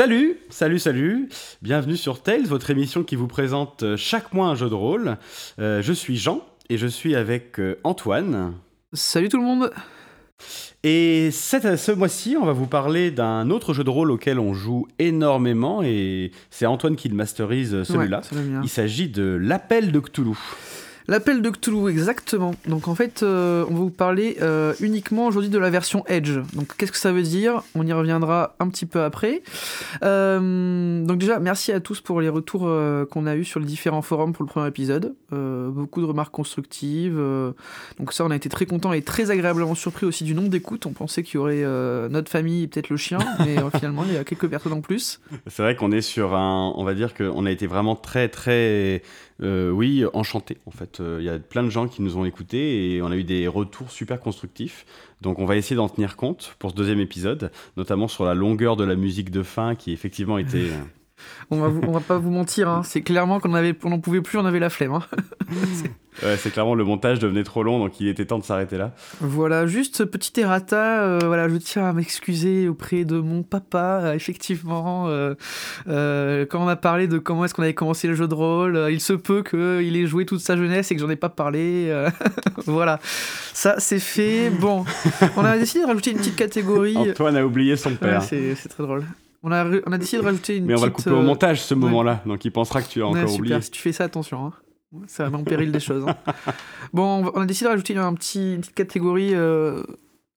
Salut, salut, salut. Bienvenue sur Tales, votre émission qui vous présente euh, chaque mois un jeu de rôle. Euh, je suis Jean et je suis avec euh, Antoine. Salut tout le monde. Et cette- ce mois-ci, on va vous parler d'un autre jeu de rôle auquel on joue énormément et c'est Antoine qui le masterise celui-là. Ouais. Il s'agit de l'appel de Cthulhu. L'appel de Cthulhu, exactement. Donc en fait, euh, on va vous parler euh, uniquement aujourd'hui de la version Edge. Donc qu'est-ce que ça veut dire? On y reviendra un petit peu après. Euh, donc déjà, merci à tous pour les retours qu'on a eus sur les différents forums pour le premier épisode. Beaucoup de remarques constructives. donc ça, on a été très contents et très agréablement surpris aussi du nombre d'écoutes. On pensait qu'il y aurait notre famille et peut-être le chien, mais finalement, il y a quelques personnes en plus. C'est vrai qu'on est sur un. On va dire qu'on a été vraiment très, très. Euh, oui, enchantés en fait. Euh, Il y a plein de gens qui nous ont écoutés et on a eu des retours super constructifs. Donc on va essayer d'en tenir compte pour ce deuxième épisode, notamment sur la longueur de la musique de fin qui effectivement était. On va, vous- on va pas vous mentir, hein. c'est clairement qu'on avait, on n'en pouvait plus, on avait la flemme. hein. ouais, c'est clairement le montage devenait trop long donc il était temps de s'arrêter là. Voilà, juste petit errata, euh, voilà, je tiens à m'excuser auprès de mon papa, euh, effectivement, euh, quand on a parlé de comment est-ce qu'on avait commencé le jeu de rôle, il se peut qu'il ait joué toute sa jeunesse et que j'en ai pas parlé, voilà, ça c'est fait, bon, on a décidé de rajouter une petite catégorie, Antoine a oublié son père. c'est très drôle, on a, on a décidé de rajouter une Mais on va le couper au euh, montage ce ouais. moment-là, donc il pensera que tu as Ouais, encore super, oublié. si tu fais ça, attention. Hein. Ça met en péril des choses. hein. Bon, on, a décidé de rajouter un petit, une petite catégorie euh,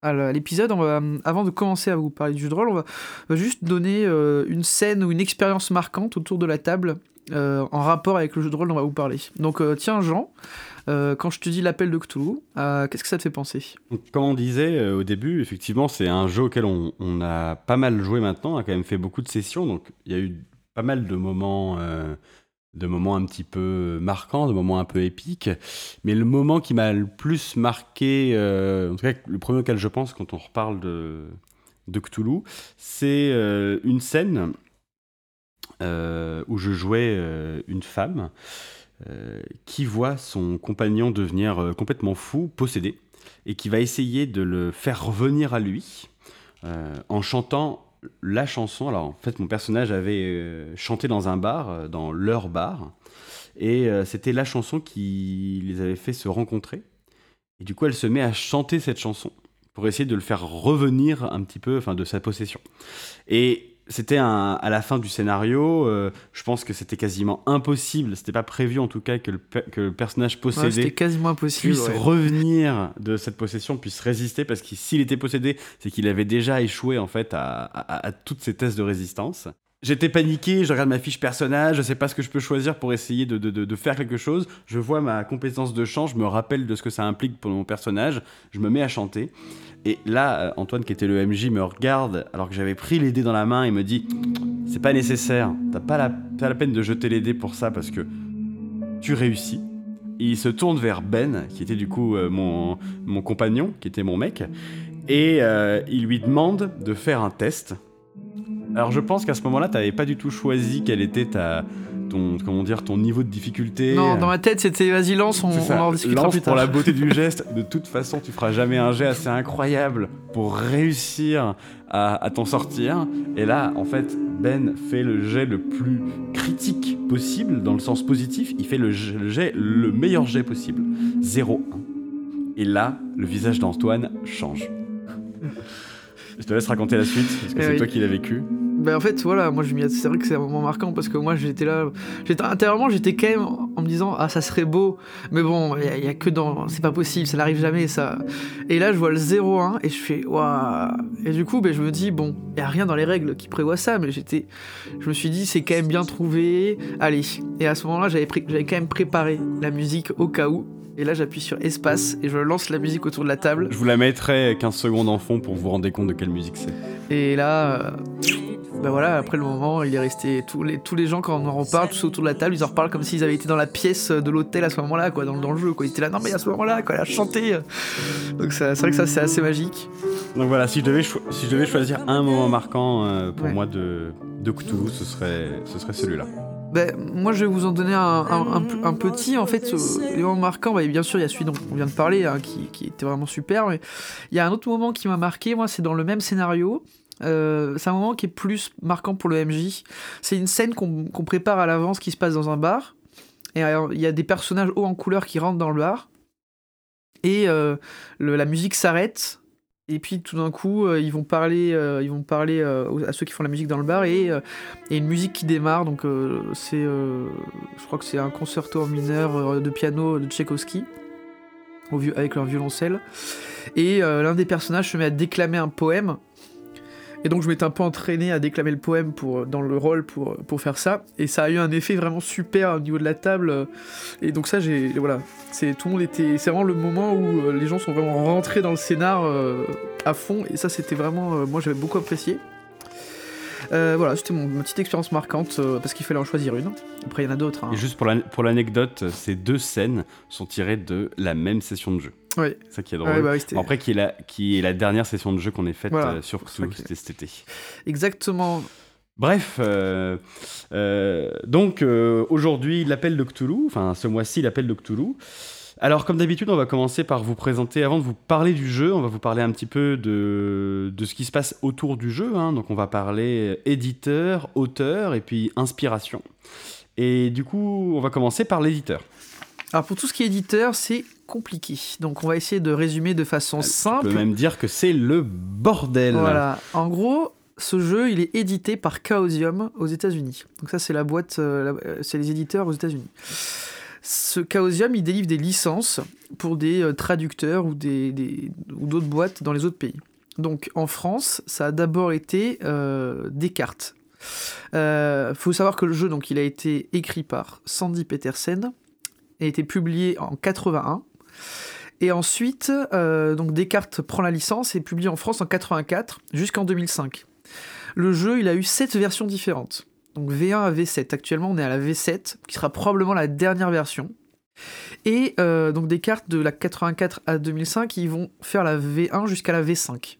à l'épisode. Euh, avant de commencer à vous parler du jeu de rôle, on va, on va juste donner euh, une scène ou une expérience marquante autour de la table euh, en rapport avec le jeu de rôle dont on va vous parler. Donc, tiens, Jean, euh, quand je te dis l'appel de Cthulhu, euh, qu'est-ce que ça te fait penser? Comme on disait euh, au début, effectivement, c'est un jeu auquel on, a pas mal joué maintenant, on a quand même fait beaucoup de sessions, donc il y a eu pas mal de moments, de moments un petit peu marquants, de moments un peu épiques. Mais le moment qui m'a le plus marqué, en tout cas le premier auquel je pense quand on reparle de, de Cthulhu, c'est une scène où je jouais une femme qui voit son compagnon devenir euh, complètement fou, possédé et qui va essayer de le faire revenir à lui euh, en chantant la chanson. Alors en fait, mon personnage avait euh, chanté dans un bar, euh, dans leur bar, et euh, c'était la chanson qui les avait fait se rencontrer. Et du coup, elle se met à chanter cette chanson pour essayer de le faire revenir un petit peu, enfin, de sa possession. Et c'était à la fin du scénario, euh, je pense que c'était quasiment impossible, c'était pas prévu en tout cas que le, pe- que le personnage possédé quasiment impossible. puisse ouais. revenir de cette possession, puisse résister, parce que s'il était possédé, c'est qu'il avait déjà échoué en fait à, à, à toutes ces tests de résistance. J'étais paniqué, je regarde ma fiche personnage, je sais pas ce que je peux choisir pour essayer de, faire quelque chose. Je vois ma compétence de chant, je me rappelle de ce que ça implique pour mon personnage, je me mets à chanter. Et là, euh, Antoine, qui était le MJ, me regarde alors que j'avais pris les dés dans la main et me dit C'est pas nécessaire, t'as pas la, peine de jeter les dés pour ça parce que tu réussis. Il se tourne vers Ben, qui était du coup euh, mon, mon compagnon, qui était mon mec, et euh, il lui demande de faire un test. Alors je pense qu'à ce moment-là, t'avais pas du tout choisi quel était ta, ton, comment dire, ton niveau de difficulté. Non, dans ma tête, c'était vas-y, lance, on, on en discutera Lance plus pour la beauté du geste. De toute façon, tu feras jamais un jet assez incroyable pour réussir à, à t'en sortir. Et là, en fait, Ben fait le jet le plus critique possible, dans le sens positif. Il fait le jet, le, jet- le meilleur jet possible. 0-1. Et là, le visage d'Antoine change. Je te laisse raconter la suite, parce que Eh c'est oui. toi qui l'as vécu. Ben en fait, voilà, moi je m'y c'est vrai que c'est un moment marquant parce que moi j'étais là, j'étais intérieurement j'étais quand même en me disant ah ça serait beau, mais bon il y, a- y a que dans, c'est pas possible, ça n'arrive jamais ça. Et là je vois le 0-1 et je fais waouh. Et du coup ben je me dis bon, il y a rien dans les règles qui prévoit ça, mais j'étais, je me suis dit c'est quand même bien trouvé, allez. Et à ce moment-là j'avais pré- j'avais quand même préparé la musique au cas où. Et là j'appuie sur espace et je lance la musique autour de la table. Je vous la mettrai 15 secondes en fond pour vous rendre compte de quelle musique c'est. Et là, euh, bah voilà, après le moment, il est resté tous les, tous les gens quand on en reparle, tous autour de la table, ils en reparlent comme s'ils avaient été dans la pièce de l'hôtel à ce moment-là, quoi, dans, dans le jeu, quoi. Ils étaient là, non mais à ce moment-là, quoi, elle a chanté. Donc c'est vrai que ça c'est assez magique. Donc voilà, si je devais, si je devais choisir un moment marquant euh, pour Ouais. moi de, de Cthulhu, ce serait, ce serait celui-là. Ben, moi, je vais vous en donner un, un- un p- un petit. En fait, euh, les moments marquants, bah, bien sûr, il y a celui dont on vient de parler, hein, qui, qui était vraiment super. Mais il y a un autre moment qui m'a marqué, moi, c'est dans le même scénario. Euh, c'est un moment qui est plus marquant pour le MJ. C'est une scène qu'on prépare à l'avance qui se passe dans un bar. Et il y a des personnages hauts en couleur qui rentrent dans le bar. Et euh, la musique s'arrête. Et puis tout d'un coup, euh, ils vont parler, ils vont parler à ceux qui font la musique dans le bar. Et il y a une musique qui démarre. Donc c'est, je crois que c'est un concerto en mineur de piano de Tchaïkovski avec leur violoncelle. Et l'un des personnages se met à déclamer un poème et donc je m'étais un peu entraîné à déclamer le poème pour, dans le rôle pour, pour faire ça. Et ça a eu un effet vraiment super au niveau de la table. Et donc ça, j'ai voilà, c'est tout le monde était, c'est vraiment le moment où euh, les gens sont vraiment rentrés dans le scénar euh, à fond. Et ça, c'était vraiment, euh, moi j'avais beaucoup apprécié. voilà, c'était mon, ma petite expérience marquante parce qu'il fallait en choisir une. Après, il y en a d'autres. Hein. Et juste pour l'anecdote, ces deux scènes sont tirées de la même session de jeu. C'est ça qui est drôle. Bah après, qui est, la, qui est la dernière session de jeu qu'on ait faite euh, sur Cthulhu, c'était cet été. Exactement. Bref, euh, euh, donc aujourd'hui, l'appel de Cthulhu, enfin ce mois-ci, l'appel de Cthulhu. Alors, comme d'habitude, on va commencer par vous présenter, avant de vous parler du jeu, on va vous parler un petit peu de, de ce qui se passe autour du jeu. Hein. Donc, on va parler éditeur, auteur et puis inspiration. Et du coup, on va commencer par l'éditeur. Alors, pour tout ce qui est éditeur, c'est compliqué. Donc on va essayer de résumer de façon simple. On peut même dire que c'est le bordel. Voilà. En gros, ce jeu, il est édité par Chaosium aux États-Unis. Donc ça, c'est la boîte, euh, euh, c'est les éditeurs aux États-Unis. Ce Chaosium, il délivre des licences pour des euh, traducteurs ou des, ou d'autres boîtes dans les autres pays. Donc en France, ça a d'abord été Descartes. Il faut savoir que le jeu, donc, il a été écrit par Sandy Petersen, a été publié en 81 et ensuite, euh, Descartes prend la licence et est publié en France en 84 jusqu'en 2005. Le jeu, il a eu 7 versions différentes. Donc V1 à V7. Actuellement, on est à la V7, qui sera probablement la dernière version. Et euh, donc Descartes, de la 84 à 2005, ils vont faire la V1 jusqu'à la V5.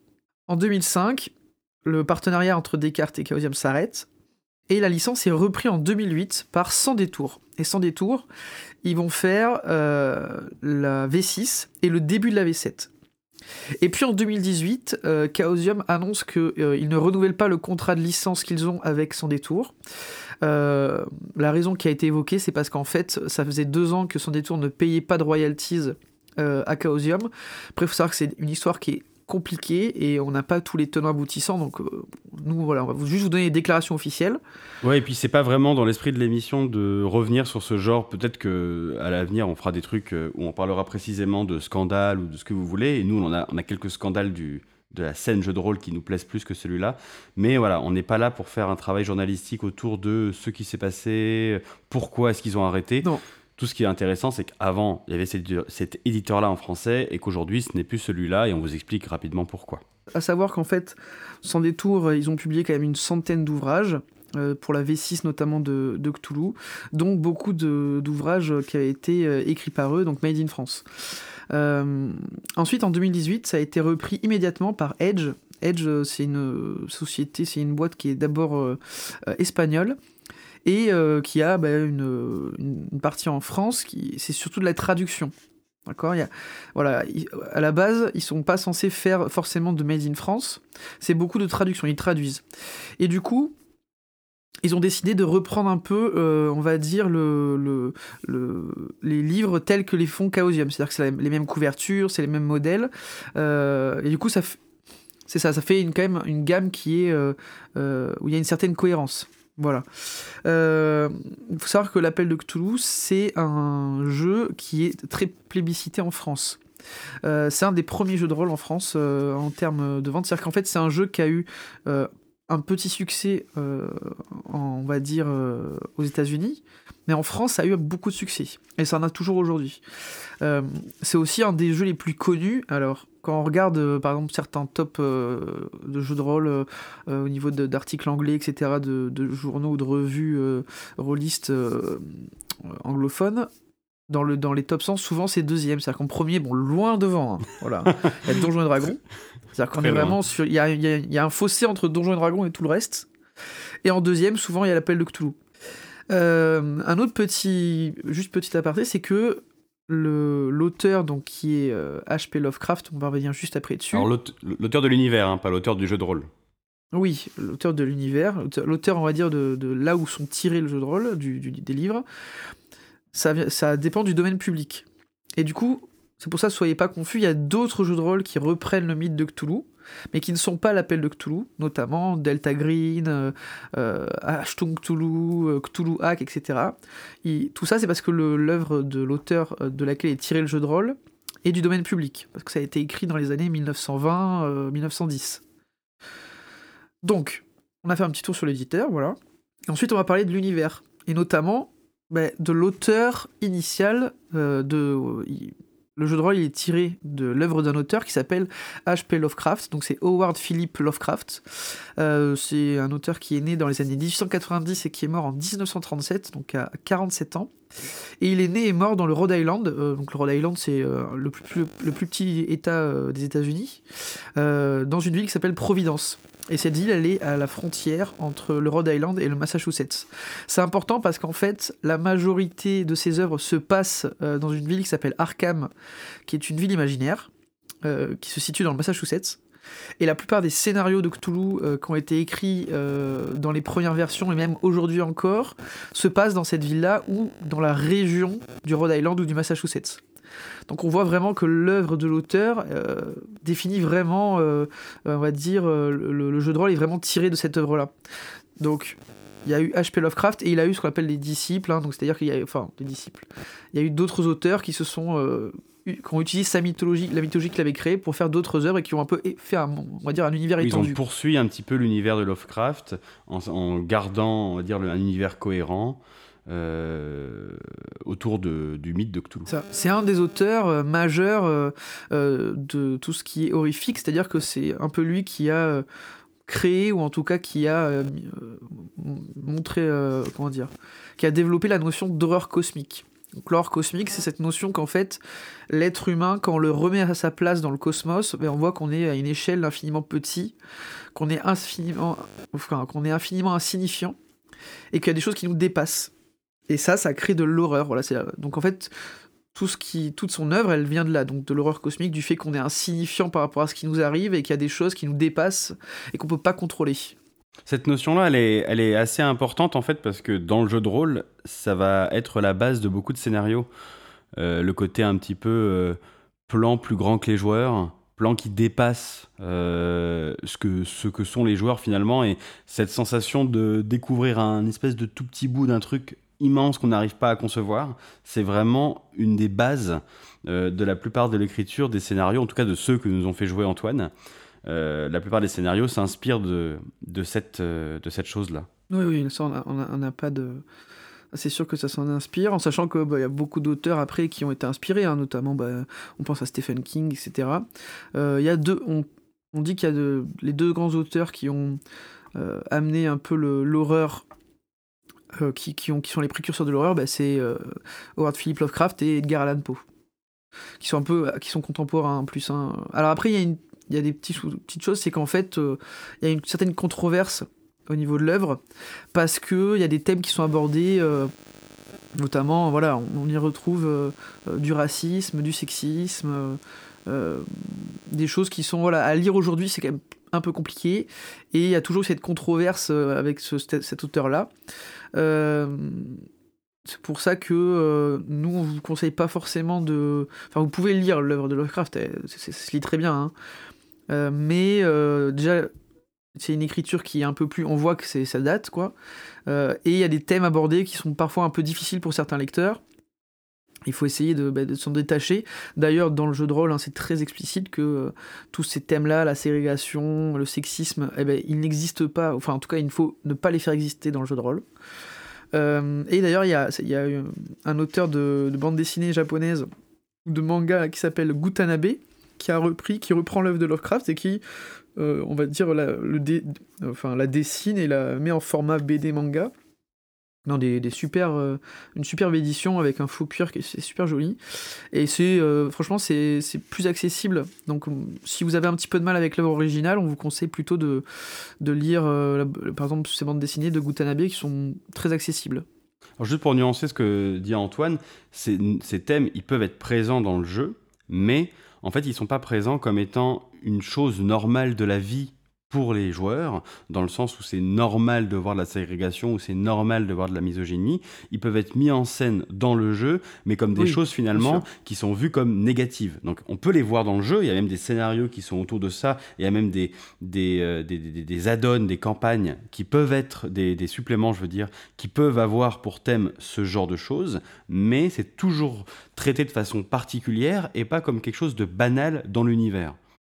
En 2005, le partenariat entre Descartes et Chaosium s'arrête. Et la licence est reprise en 2008 par Sans Détour. Et Sans Détour, ils vont faire euh, la V6 et le début de la V7. Et puis en 2018, euh, Chaosium annonce qu'ils euh, ne renouvellent pas le contrat de licence qu'ils ont avec Sans Détour. la raison qui a été évoquée, c'est parce qu'en fait, ça faisait deux ans que Sans Détour ne payait pas de royalties à Chaosium. Après, il faut savoir que c'est une histoire qui est compliqué et on n'a pas tous les tenants aboutissants. Donc, euh, nous, voilà, on va juste vous donner les déclarations officielles. Ouais, et puis c'est pas vraiment dans l'esprit de l'émission de revenir sur ce genre. Peut-être que à l'avenir, on fera des trucs euh, où on parlera précisément de scandales ou de ce que vous voulez. Et nous, on a, on a quelques scandales du, de la scène jeu de rôle qui nous plaisent plus que celui-là. Mais voilà, on n'est pas là pour faire un travail journalistique autour de ce qui s'est passé, pourquoi est-ce qu'ils ont arrêté. Non. Tout ce qui est intéressant, c'est qu'avant, il y avait cet éditeur-là en français et qu'aujourd'hui, ce n'est plus celui-là et on vous explique rapidement pourquoi. À savoir qu'en fait, sans détour, ils ont publié quand même une centaine d'ouvrages. Euh, pour la V6 notamment de, Cthulhu, donc beaucoup d'ouvrages qui avaient été euh, écrits par eux, donc Made in France. Euh, ensuite, en 2018, ça a été repris immédiatement par Edge. Edge, c'est une société, c'est une boîte qui est d'abord espagnole, et euh, qui a bah, une, partie en France c'est surtout de la traduction. D'accord? Voilà, À la base, ils sont pas censés faire forcément de Made in France, c'est beaucoup de traduction, ils traduisent. Et du coup, ils ont décidé de reprendre un peu, euh, on va dire, le, le, le, les livres tels que les fonds Chaosium. C'est-à-dire que c'est les mêmes couvertures, c'est les mêmes modèles. Euh, et du coup, ça c'est ça, ça fait quand même une gamme qui est, où il y a une certaine cohérence. Voilà. Il euh, faut savoir que l'appel de Cthulhu, c'est un jeu qui est très plébiscité en France. Euh, c'est un des premiers jeux de rôle en France euh, en termes de vente. C'est-à-dire qu'en fait, c'est un jeu qui a eu un petit succès, on va dire, aux États-Unis, mais en France, ça a eu beaucoup de succès. Et ça en a toujours aujourd'hui. c'est aussi un des jeux les plus connus. Alors, quand on regarde euh, par exemple certains tops euh, de jeux de rôle euh, au niveau d'articles anglais, etc., de, journaux ou de revues rôlistes anglophones, dans, le, dans les top 100, souvent c'est deuxième. C'est-à-dire qu'en premier, bon, loin devant, hein, voilà, il y a Donjons et Dragons. C'est-à-dire qu'on est vraiment sur. Il y a, y a, un fossé entre Donjons et Dragons et tout le reste. Et en deuxième, souvent, il y a l'appel de Cthulhu. un autre petit, juste petit aparté, c'est que l'auteur donc qui est H.P. Euh, Lovecraft, on va revenir juste après dessus. Alors l'auteur de l'univers, hein, pas l'auteur du jeu de rôle. Oui, l'auteur de l'univers, l'auteur, on va dire, de, là où sont tirés le jeu de rôle, du, des livres, ça, ça dépend du domaine public. Et du coup, c'est pour ça, soyez pas confus, il y a d'autres jeux de rôle qui reprennent le mythe de Cthulhu, mais qui ne sont pas l'appel de Cthulhu, notamment Delta Green, euh, euh Cthulhu, euh, Cthulhu Hack, etc. tout ça, c'est parce que l'œuvre de l'auteur euh, de laquelle est tiré le jeu de rôle est du domaine public, parce que ça a été écrit dans les années 1920-1910. Donc, on a fait un petit tour sur l'éditeur, voilà. ensuite, on va parler de l'univers, et notamment bah, de l'auteur initial de le jeu de rôle est tiré de l'œuvre d'un auteur qui s'appelle H.P. Lovecraft, donc c'est Howard Philip Lovecraft. Euh, c'est un auteur qui est né dans les années 1890 et qui est mort en 1937, donc à 47 ans. Et il est né et mort dans le Rhode Island. Euh, donc le Rhode Island, c'est euh, le, plus, petit État des États-Unis, dans une ville qui s'appelle Providence. Et cette ville, elle est à la frontière entre le Rhode Island et le Massachusetts. C'est important parce qu'en fait, la majorité de ses œuvres se passent euh, dans une ville qui s'appelle Arkham, qui est une ville imaginaire, euh, qui se situe dans le Massachusetts. Et la plupart des scénarios de Cthulhu euh, qui ont été écrits dans les premières versions et même aujourd'hui encore se passent dans cette ville-là ou dans la région du Rhode Island ou du Massachusetts. Donc on voit vraiment que l'œuvre de l'auteur euh, définit vraiment, euh, on va dire, euh, le, jeu de rôle est vraiment tiré de cette œuvre-là. Donc il y a eu H.P. Lovecraft et il a eu ce qu'on appelle des disciples, hein, donc c'est-à-dire qu'il y a, enfin, des disciples. Il y a eu d'autres auteurs qui se sont qui ont utilisé sa mythologie, la mythologie qu'il avait créée pour faire d'autres œuvres et qui ont un peu fait un, on va dire un univers étendu. Ils ont poursuivi un petit peu l'univers de Lovecraft en, gardant, on va dire, un univers cohérent. Euh, autour de, du mythe de Cthulhu. C'est un des auteurs euh, majeurs euh, de tout ce qui est horrifique, c'est-à-dire que c'est un peu lui qui a créé ou en tout cas qui a montré comment dire qui a développé la notion d'horreur cosmique. Donc cosmique, c'est cette notion qu'en fait, l'être humain, quand on le remet à sa place dans le cosmos, ben on voit qu'on est à une échelle infiniment petit, qu'on est infiniment, insignifiant, et qu'il y a des choses qui nous dépassent. Et ça, ça crée de l'horreur. Voilà, donc en fait, tout ce qui, toute son œuvre, elle vient de là, donc de l'horreur cosmique, du fait qu'on est insignifiant par rapport à ce qui nous arrive et qu'il y a des choses qui nous dépassent et qu'on peut pas contrôler. Cette notion-là, elle est, assez importante en fait parce que dans le jeu de rôle, ça va être la base de beaucoup de scénarios. Euh, le côté un petit peu euh, plan plus grand que les joueurs, plan qui dépasse euh, ce, que, ce que sont les joueurs finalement et cette sensation de découvrir un espèce de tout petit bout d'un truc immense qu'on n'arrive pas à concevoir. C'est vraiment une des bases de la plupart de l'écriture des scénarios, en tout cas de ceux que nous ont fait jouer Antoine. Euh, la plupart des scénarios s'inspirent de, euh, cette chose-là. Oui, oui, on n'a pas de. C'est sûr que ça s'en inspire, en sachant qu'il bah, y a beaucoup d'auteurs après qui ont été inspirés, hein, notamment bah, on pense à Stephen King, etc. Il y a deux, on, dit qu'il y a les deux grands auteurs qui ont amené un peu l'horreur euh, qui, qui, ont, qui, sont les précurseurs de l'horreur, bah, c'est euh, Howard Philip Lovecraft et Edgar Allan Poe, qui sont un peu, qui sont contemporains en plus. Hein. Alors après, il y a, une, y a des petites choses, c'est qu'en fait, euh, il y a une certaine controverse au niveau de l'œuvre, parce qu'il y a des thèmes qui sont abordés, notamment, voilà, on, y retrouve du racisme, du sexisme, des choses qui sont, voilà, à lire aujourd'hui, c'est quand même un peu compliqué, et il y a toujours cette controverse avec ce, cet auteur-là. Euh, c'est pour ça que euh, nous, on vous conseille pas forcément de. Enfin, vous pouvez lire l'œuvre de Lovecraft, ça se lit très bien. Hein. Euh, mais déjà, c'est une écriture qui est un peu plus. On voit que c'est ça date, quoi. et il y a des thèmes abordés qui sont parfois un peu difficiles pour certains lecteurs. Il faut essayer de, bah, s'en détacher. D'ailleurs, dans le jeu de rôle, hein, c'est très explicite que tous ces thèmes-là, la ségrégation, le sexisme, eh ben, ils n'existent pas. Enfin, en tout cas, il faut ne pas les faire exister dans le jeu de rôle. Euh, et d'ailleurs, il y a, y a, un auteur de, bande dessinée japonaise, de manga, qui s'appelle Gutanabe, qui a repris, qui reprend l'œuvre de Lovecraft et qui, euh, on va dire, la, le enfin, la dessine et la met en format BD manga dans des, super, euh, une superbe édition avec un faux cuir qui est super joli. Et c'est euh, franchement c'est plus accessible. Donc si vous avez un petit peu de mal avec l'œuvre originale, on vous conseille plutôt de, de lire par exemple ces bandes dessinées de Gutanabe qui sont très accessibles. Alors juste pour nuancer ce que dit Antoine, ces, ces thèmes ils peuvent être présents dans le jeu, mais en fait ils sont pas présents comme étant une chose normale de la vie pour les joueurs, dans le sens où c'est normal de voir de la ségrégation, où c'est normal de voir de la misogynie, ils peuvent être mis en scène dans le jeu, mais comme des choses finalement qui sont vues comme négatives. Donc on peut les voir dans le jeu, il y a même des scénarios qui sont autour de ça, il y a même des, des, euh, des, des, add-ons, des campagnes qui peuvent être des, des suppléments, je veux dire, qui peuvent avoir pour thème ce genre de choses, mais c'est toujours traité de façon particulière et pas comme quelque chose de banal dans l'univers.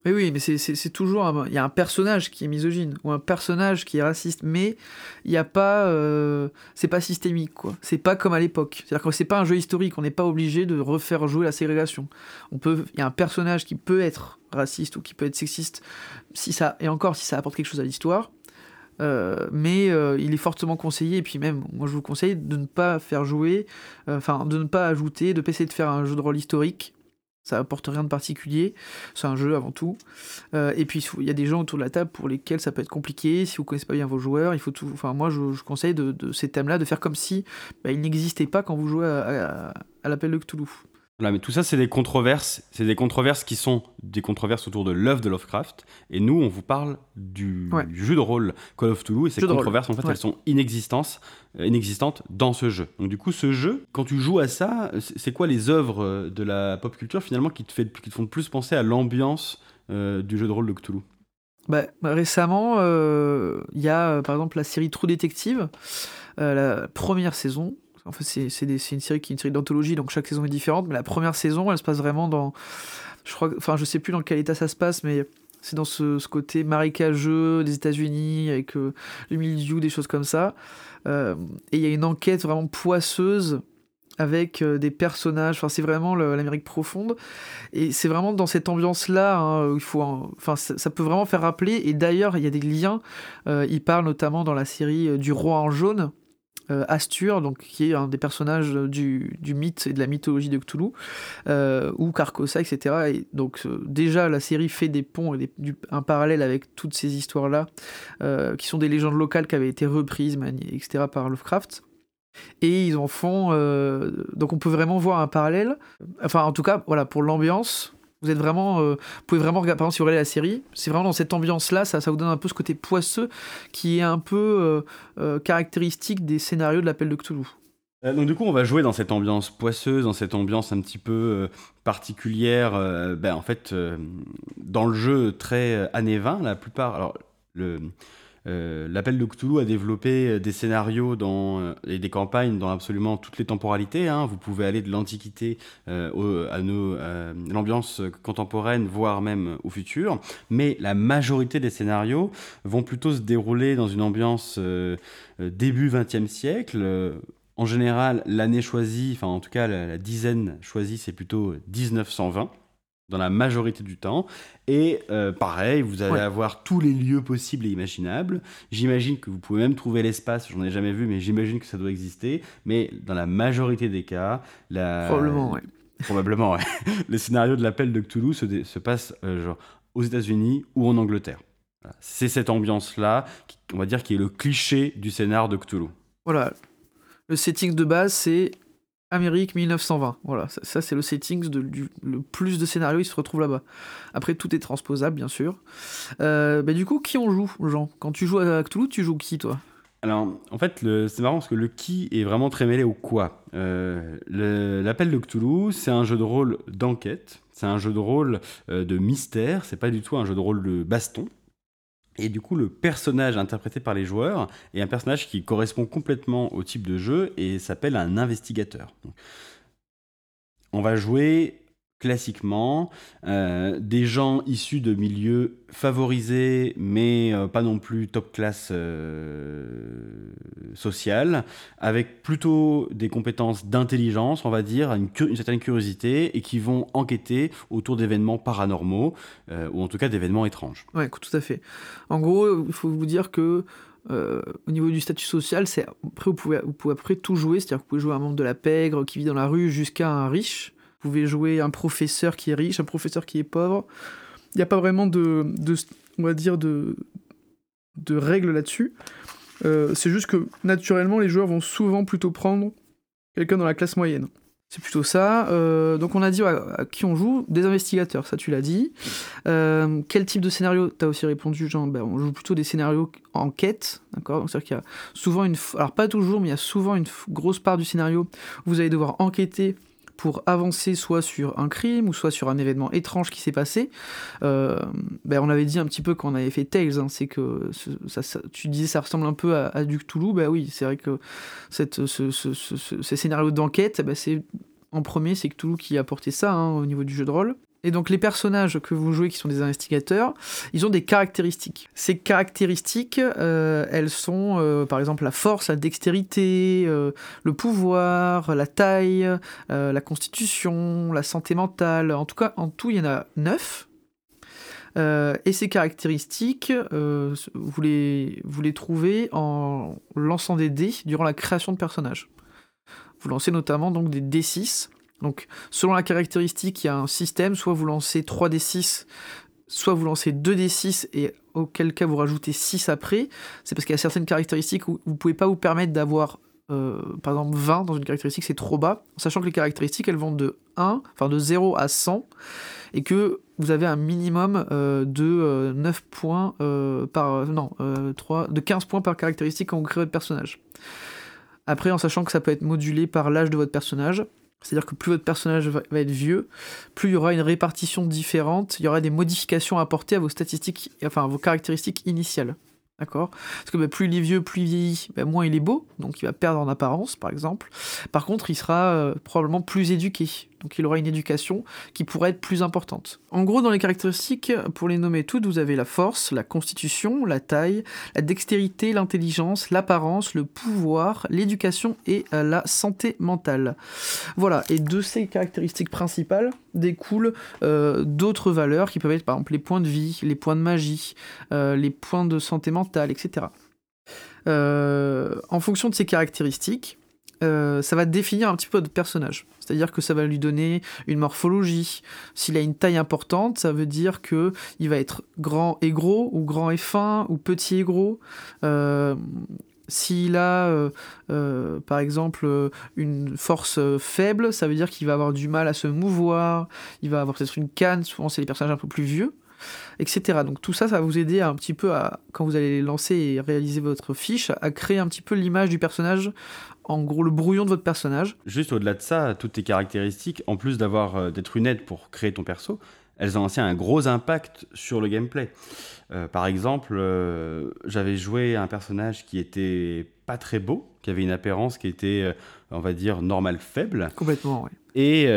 Mais oui, mais c'est toujours. Il y a un personnage qui est misogyne ou un personnage qui est raciste, mais il n'y a pas. Euh, c'est pas systémique, quoi. C'est pas comme à l'époque. C'est-à-dire que c'est pas un jeu historique, on n'est pas obligé de refaire jouer la ségrégation. On peut. Il y a un personnage qui peut être raciste ou qui peut être sexiste, si ça. Et encore, si ça apporte quelque chose à l'histoire. Euh, mais euh, il est fortement conseillé, et puis même, moi je vous conseille de ne pas faire jouer, enfin, de ne pas ajouter, de essayer de faire un jeu de rôle historique ça apporte rien de particulier, c'est un jeu avant tout. Euh, et puis il y a des gens autour de la table pour lesquels ça peut être compliqué, si vous connaissez pas bien vos joueurs, il faut tout. Enfin moi je, conseille de, ces thèmes-là de faire comme si bah, ils n'existaient pas quand vous jouez à, à l'appel de Cthulhu mais tout ça, c'est des controverses. C'est des controverses qui sont des controverses autour de l'œuvre de Lovecraft. Et nous, on vous parle du, jeu de rôle Call of Cthulhu. Et ces controverses, en fait, elles sont inexistantes, euh, inexistantes dans ce jeu. Donc, du coup, ce jeu, quand tu joues à ça, c'est quoi les œuvres euh, de la pop culture, finalement, qui te, fait, qui te font plus penser à l'ambiance euh, du jeu de rôle de Cthulhu? Bah, récemment, il y a par exemple la série True Detective, la première saison, en fait, c'est une série qui est une série d'anthologie, donc chaque saison est différente. Mais la première saison, elle se passe vraiment dans. Je crois, enfin, je sais plus dans quel état ça se passe, mais c'est dans ce, côté marécageux des États-Unis avec euh, le milieu, des choses comme ça. Euh, et il y a une enquête vraiment poisseuse avec euh, des personnages. Enfin, c'est vraiment l'Amérique profonde. Et c'est vraiment dans cette ambiance-là, hein, il faut, enfin, ça, peut vraiment faire rappeler. Et d'ailleurs, il y a des liens. il parle notamment dans la série du Roi en jaune. Euh, Astur, donc, qui est un des personnages du, mythe et de la mythologie de Cthulhu, euh, ou Carcosa, etc. Et donc euh, déjà la série fait des ponts et un parallèle avec toutes ces histoires-là, qui sont des légendes locales qui avaient été reprises, etc. par Lovecraft. Et ils en font. donc on peut vraiment voir un parallèle. Enfin, en tout cas, voilà, pour l'ambiance, vous êtes vraiment, euh, pouvez vraiment regarder, par exemple, si vous regardez la série, c'est vraiment dans cette ambiance-là, ça, ça vous donne un peu ce côté poisseux qui est un peu euh, euh, caractéristique des scénarios de l'appel de Cthulhu. Donc du coup, on va jouer dans cette ambiance poisseuse, dans cette ambiance un petit peu particulière. ben, en fait, dans le jeu très années 20, la plupart. Alors, le, euh, l'appel de Cthulhu a développé euh, des scénarios dans, euh, et des campagnes dans absolument toutes les temporalités. Hein. Vous pouvez aller de l'Antiquité à, l'ambiance contemporaine, voire même au futur. Mais la majorité des scénarios vont plutôt se dérouler dans une ambiance début XXe siècle. en général, l'année choisie, enfin en tout cas la, la dizaine choisie, c'est plutôt 1920 dans la majorité du temps. Et euh, pareil, vous allez avoir tous les lieux possibles et imaginables. J'imagine que vous pouvez même trouver l'espace, j'en ai jamais vu, mais j'imagine que ça doit exister. Mais dans la majorité des cas, la... probablement, ouais. Probablement, ouais. le scénario de l'appel de Cthulhu se, se passe euh, genre, aux États-Unis ou en Angleterre. C'est cette ambiance-là, on va dire, qui est le cliché du scénar de Cthulhu. Voilà. Le setting de base, c'est Amérique 1920. Voilà, ça, c'est le setting de, du le plus de scénarios, il se retrouve là-bas. Après, tout est transposable, bien sûr. Euh, bah, du coup, qui on joue, Jean? Quand tu joues à Cthulhu, tu joues qui, toi? Alors, en fait, c'est marrant parce que le qui est vraiment très mêlé au quoi. Euh, l'appel de Cthulhu, c'est un jeu de rôle d'enquête, c'est un jeu de rôle euh, de mystère, c'est pas du tout un jeu de rôle de baston. Et du coup, le personnage interprété par les joueurs est un personnage qui correspond complètement au type de jeu et s'appelle un investigateur. On va jouer classiquement, euh, des gens issus de milieux favorisés, mais euh, pas non plus top classe euh, sociale, avec plutôt des compétences d'intelligence, on va dire, une, certaine curiosité, et qui vont enquêter autour d'événements paranormaux, ou en tout cas d'événements étranges. Ouais, tout à fait. En gros, il faut vous dire que au niveau du statut social, c'est après vous pouvez, vous pouvez après tout jouer, c'est-à-dire que vous pouvez jouer un membre de la pègre qui vit dans la rue jusqu'à un riche. Vous pouvez jouer un professeur qui est riche, un professeur qui est pauvre. Il n'y a pas vraiment de, on va dire, de, règles là-dessus. Euh, c'est juste que naturellement, les joueurs vont souvent plutôt prendre quelqu'un dans la classe moyenne. C'est plutôt ça. Euh, donc on a dit à qui on joue? Des investigateurs, ça tu l'as dit. Euh, quel type de scénario? Tu as aussi répondu, genre, ben, on joue plutôt des scénarios en quête, d'accord c'est-à-dire qu'il y a souvent une... Alors pas toujours, mais il y a souvent une grosse part du scénario où vous allez devoir enquêter pour avancer soit sur un crime ou soit sur un événement étrange qui s'est passé. Euh, ben on avait dit un petit peu quand on avait fait Tales, hein, c'est que tu disais ça ressemble un peu à, à du Cthulhu, ben oui, c'est vrai que cette, ce, ce, ces scénarios d'enquête, ben c'est en premier, c'est Cthulhu qui a apporté ça hein, au niveau du jeu de rôle. Et donc les personnages que vous jouez qui sont des investigateurs, ils ont des caractéristiques. Ces caractéristiques, euh, elles sont euh, par exemple la force, la dextérité, euh, le pouvoir, la taille, la constitution, la santé mentale. En tout cas, en tout, il y en a neuf. et ces caractéristiques, vous, les, trouvez en lançant des dés durant la création de personnages. Vous lancez notamment donc des D6 donc, selon la caractéristique, il y a un système, soit vous lancez 3d6, soit vous lancez 2d6 et auquel cas vous rajoutez 6 après. C'est parce qu'il y a certaines caractéristiques où vous ne pouvez pas vous permettre d'avoir, euh, par exemple, 20 dans une caractéristique, c'est trop bas, sachant que les caractéristiques, elles vont de 1, enfin de 0 à 100, et que vous avez un minimum euh, de 9 euh, points par... non, 3, de 15 points par caractéristique quand vous créez votre personnage. Après, en sachant que ça peut être modulé par l'âge de votre personnage, c'est-à-dire que plus votre personnage va, être vieux, plus il y aura une répartition différente, il y aura des modifications à apporter à vos statistiques, enfin à vos caractéristiques initiales. D'accord? Parce que bah, plus il est vieux, plus il vieillit, bah, moins il est beau, donc il va perdre en apparence, par exemple. Par contre, il sera euh, probablement plus éduqué, donc il aura une éducation qui pourrait être plus importante. En gros, dans les caractéristiques, pour les nommer toutes, vous avez la force, la constitution, la taille, la dextérité, l'intelligence, l'apparence, le pouvoir, l'éducation et euh, la santé mentale. Voilà, et de ces caractéristiques principales découlent euh, d'autres valeurs qui peuvent être par exemple les points de vie, les points de magie, euh, les points de santé mentale, etc. en fonction de ces caractéristiques, ça va définir un petit peu votre personnage. C'est-à-dire que ça va lui donner une morphologie. S'il a une taille importante, ça veut dire que il va être grand et gros, ou grand et fin, ou petit et gros. Euh, s'il a, euh, euh, par exemple, une force faible, ça veut dire qu'il va avoir du mal à se mouvoir, il va avoir peut-être une canne, souvent c'est les personnages un peu plus vieux, etc. Donc tout ça, ça va vous aider un petit peu à, quand vous allez lancer et réaliser votre fiche, à créer un petit peu l'image du personnage en gros le brouillon de votre personnage. Juste au-delà de ça, toutes tes caractéristiques, en plus d'avoir euh, d'être une aide pour créer ton perso, elles ont aussi un gros impact sur le gameplay. Euh, par exemple, euh, j'avais joué un personnage qui était pas très beau, qui avait une apparence qui était, on va dire, normale faible. Complètement, oui. Et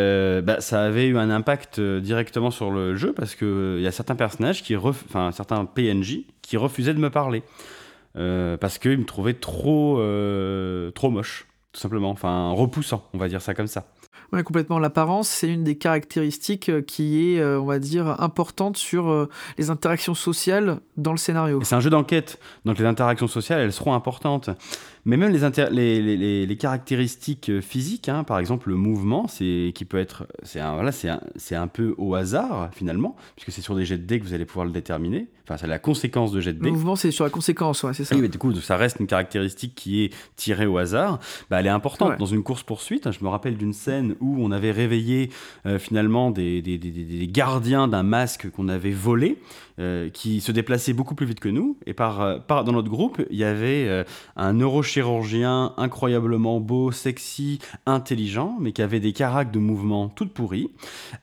bah, ça avait eu un impact directement sur le jeu parce qu'il y a certains personnages, qui enfin certains PNJ, qui refusaient de me parler. Euh, parce qu'il me trouvait trop, euh, trop moche, tout simplement. Enfin, repoussant, on va dire ça comme ça. Oui, complètement. L'apparence, c'est une des caractéristiques euh, qui est, on va dire, importante sur les interactions sociales dans le scénario. C'est un jeu d'enquête, donc les interactions sociales, elles seront importantes. Mais même les, les, les, caractéristiques physiques, hein, par exemple le mouvement, c'est qui peut être, c'est un, voilà, c'est un, un, peu au hasard finalement, puisque c'est sur des jets de dés que vous allez pouvoir le déterminer. Enfin, c'est la conséquence de jet de dés. Le mouvement, c'est sur la conséquence, ouais, c'est ça. Oui, mais du coup, ça reste une caractéristique qui est tirée au hasard. Bah, elle est importante dans une course poursuite. Je me rappelle d'une scène où on avait réveillé euh, finalement des, des, des, des gardiens d'un masque qu'on avait volé. Euh, qui se déplaçait beaucoup plus vite que nous. Et par, euh, par dans notre groupe, il y avait euh, un neurochirurgien incroyablement beau, sexy, intelligent, mais qui avait des caracs de mouvement toutes pourries.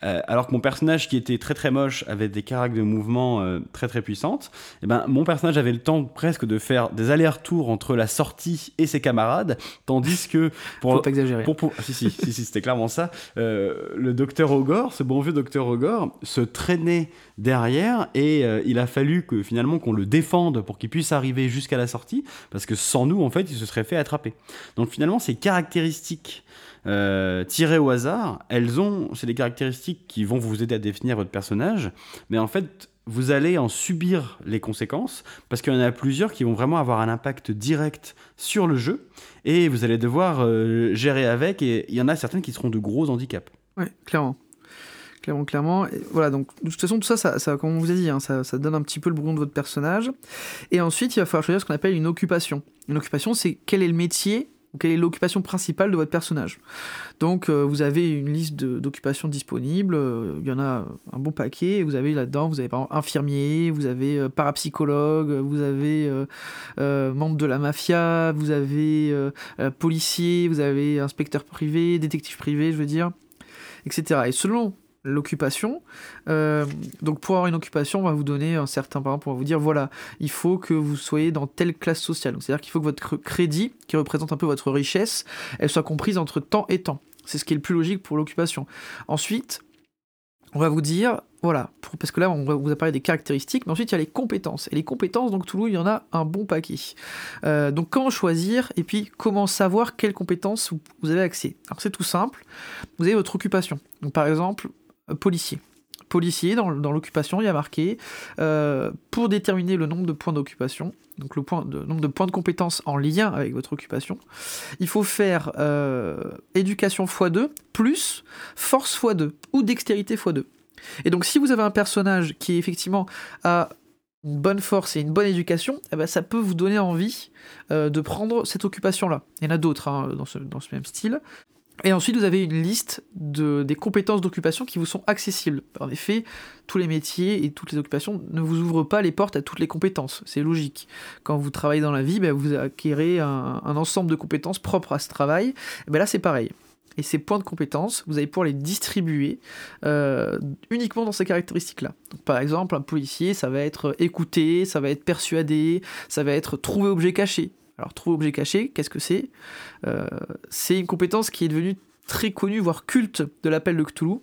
alors que mon personnage, qui était très très moche, avait des caracs de mouvement très très puissantes. Et eh ben, mon personnage avait le temps presque de faire des allers-retours entre la sortie et ses camarades, tandis que pour Faut pas exagérer. Pour, pour, si si si, si c'était clairement ça. le docteur Ogor, ce bon vieux docteur Ogor, se traînait derrière et euh, il a fallu que finalement qu'on le défende pour qu'il puisse arriver jusqu'à la sortie parce que sans nous en fait il se serait fait attraper. Donc finalement ces caractéristiques euh, tirées au hasard, elles ont c'est des caractéristiques qui vont vous aider à définir votre personnage, mais en fait vous allez en subir les conséquences parce qu'il y en a plusieurs qui vont vraiment avoir un impact direct sur le jeu et vous allez devoir euh, gérer avec et il y en a certaines qui seront de gros handicaps. Oui, clairement clairement, clairement. voilà, donc de toute façon, tout ça, ça, comme on vous a dit, hein, ça, ça, donne un petit peu le brouillon de votre personnage. Et ensuite, il va falloir choisir ce qu'on appelle une occupation. Une occupation, c'est quel est le métier quelle est l'occupation principale de votre personnage. Donc euh, vous avez une liste d'occupations disponibles, euh, il y en a un bon paquet, vous avez là-dedans, vous avez par infirmier, vous avez euh, parapsychologue, vous avez membre de la mafia, vous avez policier, vous avez inspecteur privé, détective privé, je veux dire, etc. Et selon l'occupation. Euh, donc pour avoir une occupation, on va vous donner un certain, par exemple, on va vous dire, voilà, il faut que vous soyez dans telle classe sociale. C'est-à-dire qu'il faut que votre crédit, qui représente un peu votre richesse, elle soit comprise entre temps et temps. C'est ce qui est le plus logique pour l'occupation. Ensuite, on va vous dire, voilà, parce que là, on vous parler des caractéristiques, mais ensuite, il y a les compétences. Et les compétences, donc Toulouse, il y en a un bon paquet. Euh, donc, comment choisir et puis comment savoir quelles compétences vous avez accès Alors, c'est tout simple. Vous avez votre occupation. Donc, par exemple, policier. Policier, dans, l'occupation, il y a marqué euh, pour déterminer le nombre de points d'occupation, donc le, nombre de points de compétences en lien avec votre occupation, il faut faire euh, éducation x2 plus force x2 ou dextérité x2. Et donc, si vous avez un personnage qui effectivement a une bonne force et une bonne éducation, eh ben, ça peut vous donner envie de prendre cette occupation-là. Il y en a d'autres hein, dans, ce, même style. Et ensuite, vous avez une liste de, des compétences d'occupation qui vous sont accessibles. En effet, tous les métiers et toutes les occupations ne vous ouvrent pas les portes à toutes les compétences. C'est logique. Quand vous travaillez dans la vie, ben, vous acquérez un, ensemble de compétences propres à ce travail. Ben là, c'est pareil. Et ces points de compétences, vous allez pouvoir les distribuer euh, uniquement dans ces caractéristiques-là. Par exemple, un policier, ça va être écouter, ça va être persuader, ça va être trouver objet caché. Alors, trouver objet caché, qu'est-ce que c'est? Euh, C'est une compétence qui est devenue très connue, voire culte de l'appel de Cthulhu.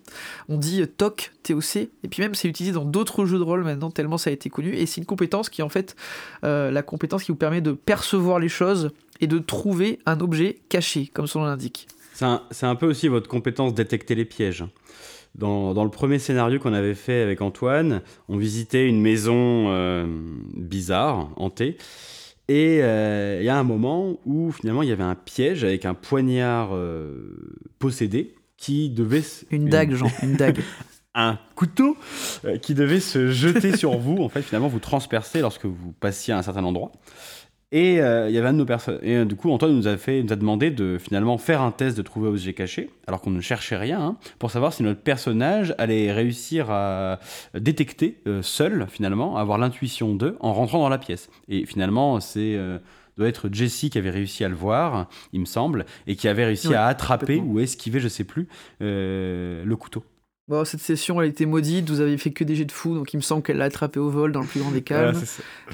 On dit TOC, TOC, et puis même c'est utilisé dans d'autres jeux de rôle maintenant, tellement ça a été connu, et c'est une compétence qui est en fait euh, la compétence qui vous permet de percevoir les choses et de trouver un objet caché, comme son nom l'indique. C'est un, peu aussi votre compétence détecter les pièges. Dans, le premier scénario qu'on avait fait avec Antoine, on visitait une maison euh, bizarre, hantée, et euh, il y a un moment où finalement il y avait un piège avec un poignard euh, possédé qui devait... Une dague, Jean, une dague. un couteau euh, qui devait se jeter sur vous, en fait finalement vous transpercer lorsque vous passiez à un certain endroit. Et euh, il y avait un de nos personnes. Et euh, du coup, Antoine nous a, fait, nous a demandé de finalement faire un test de trouver objet caché, alors qu'on ne cherchait rien, hein, pour savoir si notre personnage allait réussir à détecter euh, seul, finalement, avoir l'intuition d'eux en rentrant dans la pièce. Et finalement, c'est doit être Jessie qui avait réussi à le voir, il me semble, et qui avait réussi à attraper ou esquiver, je sais plus, le couteau. Bon, cette session, elle était maudite, vous avez fait que des jets de fou, donc il me semble qu'elle l'a attrapé au vol dans le plus grand des calmes.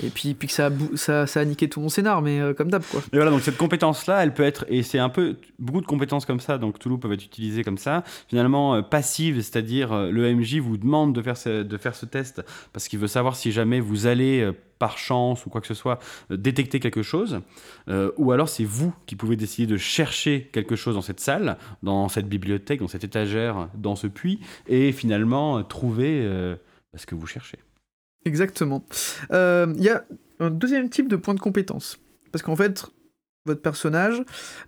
et puis, puis que ça a, ça, ça a niqué tout mon scénar, mais euh, comme d'hab, quoi. Et voilà, donc cette compétence-là, elle peut être, et c'est un peu, beaucoup de compétences comme ça, donc Toulouse peuvent être utilisées comme ça, finalement euh, passive, c'est-à-dire euh, le MJ vous demande de faire ce, de faire ce test parce qu'il veut savoir si jamais vous allez par chance ou quoi que ce soit, euh, détecter quelque chose, euh, ou alors c'est vous qui pouvez décider de chercher quelque chose dans cette salle, dans cette bibliothèque, dans cette étagère, dans ce puits, et finalement euh, trouver ce que vous cherchez. Exactement. Il y a un deuxième type de point de compétence. Parce qu'en fait, votre personnage,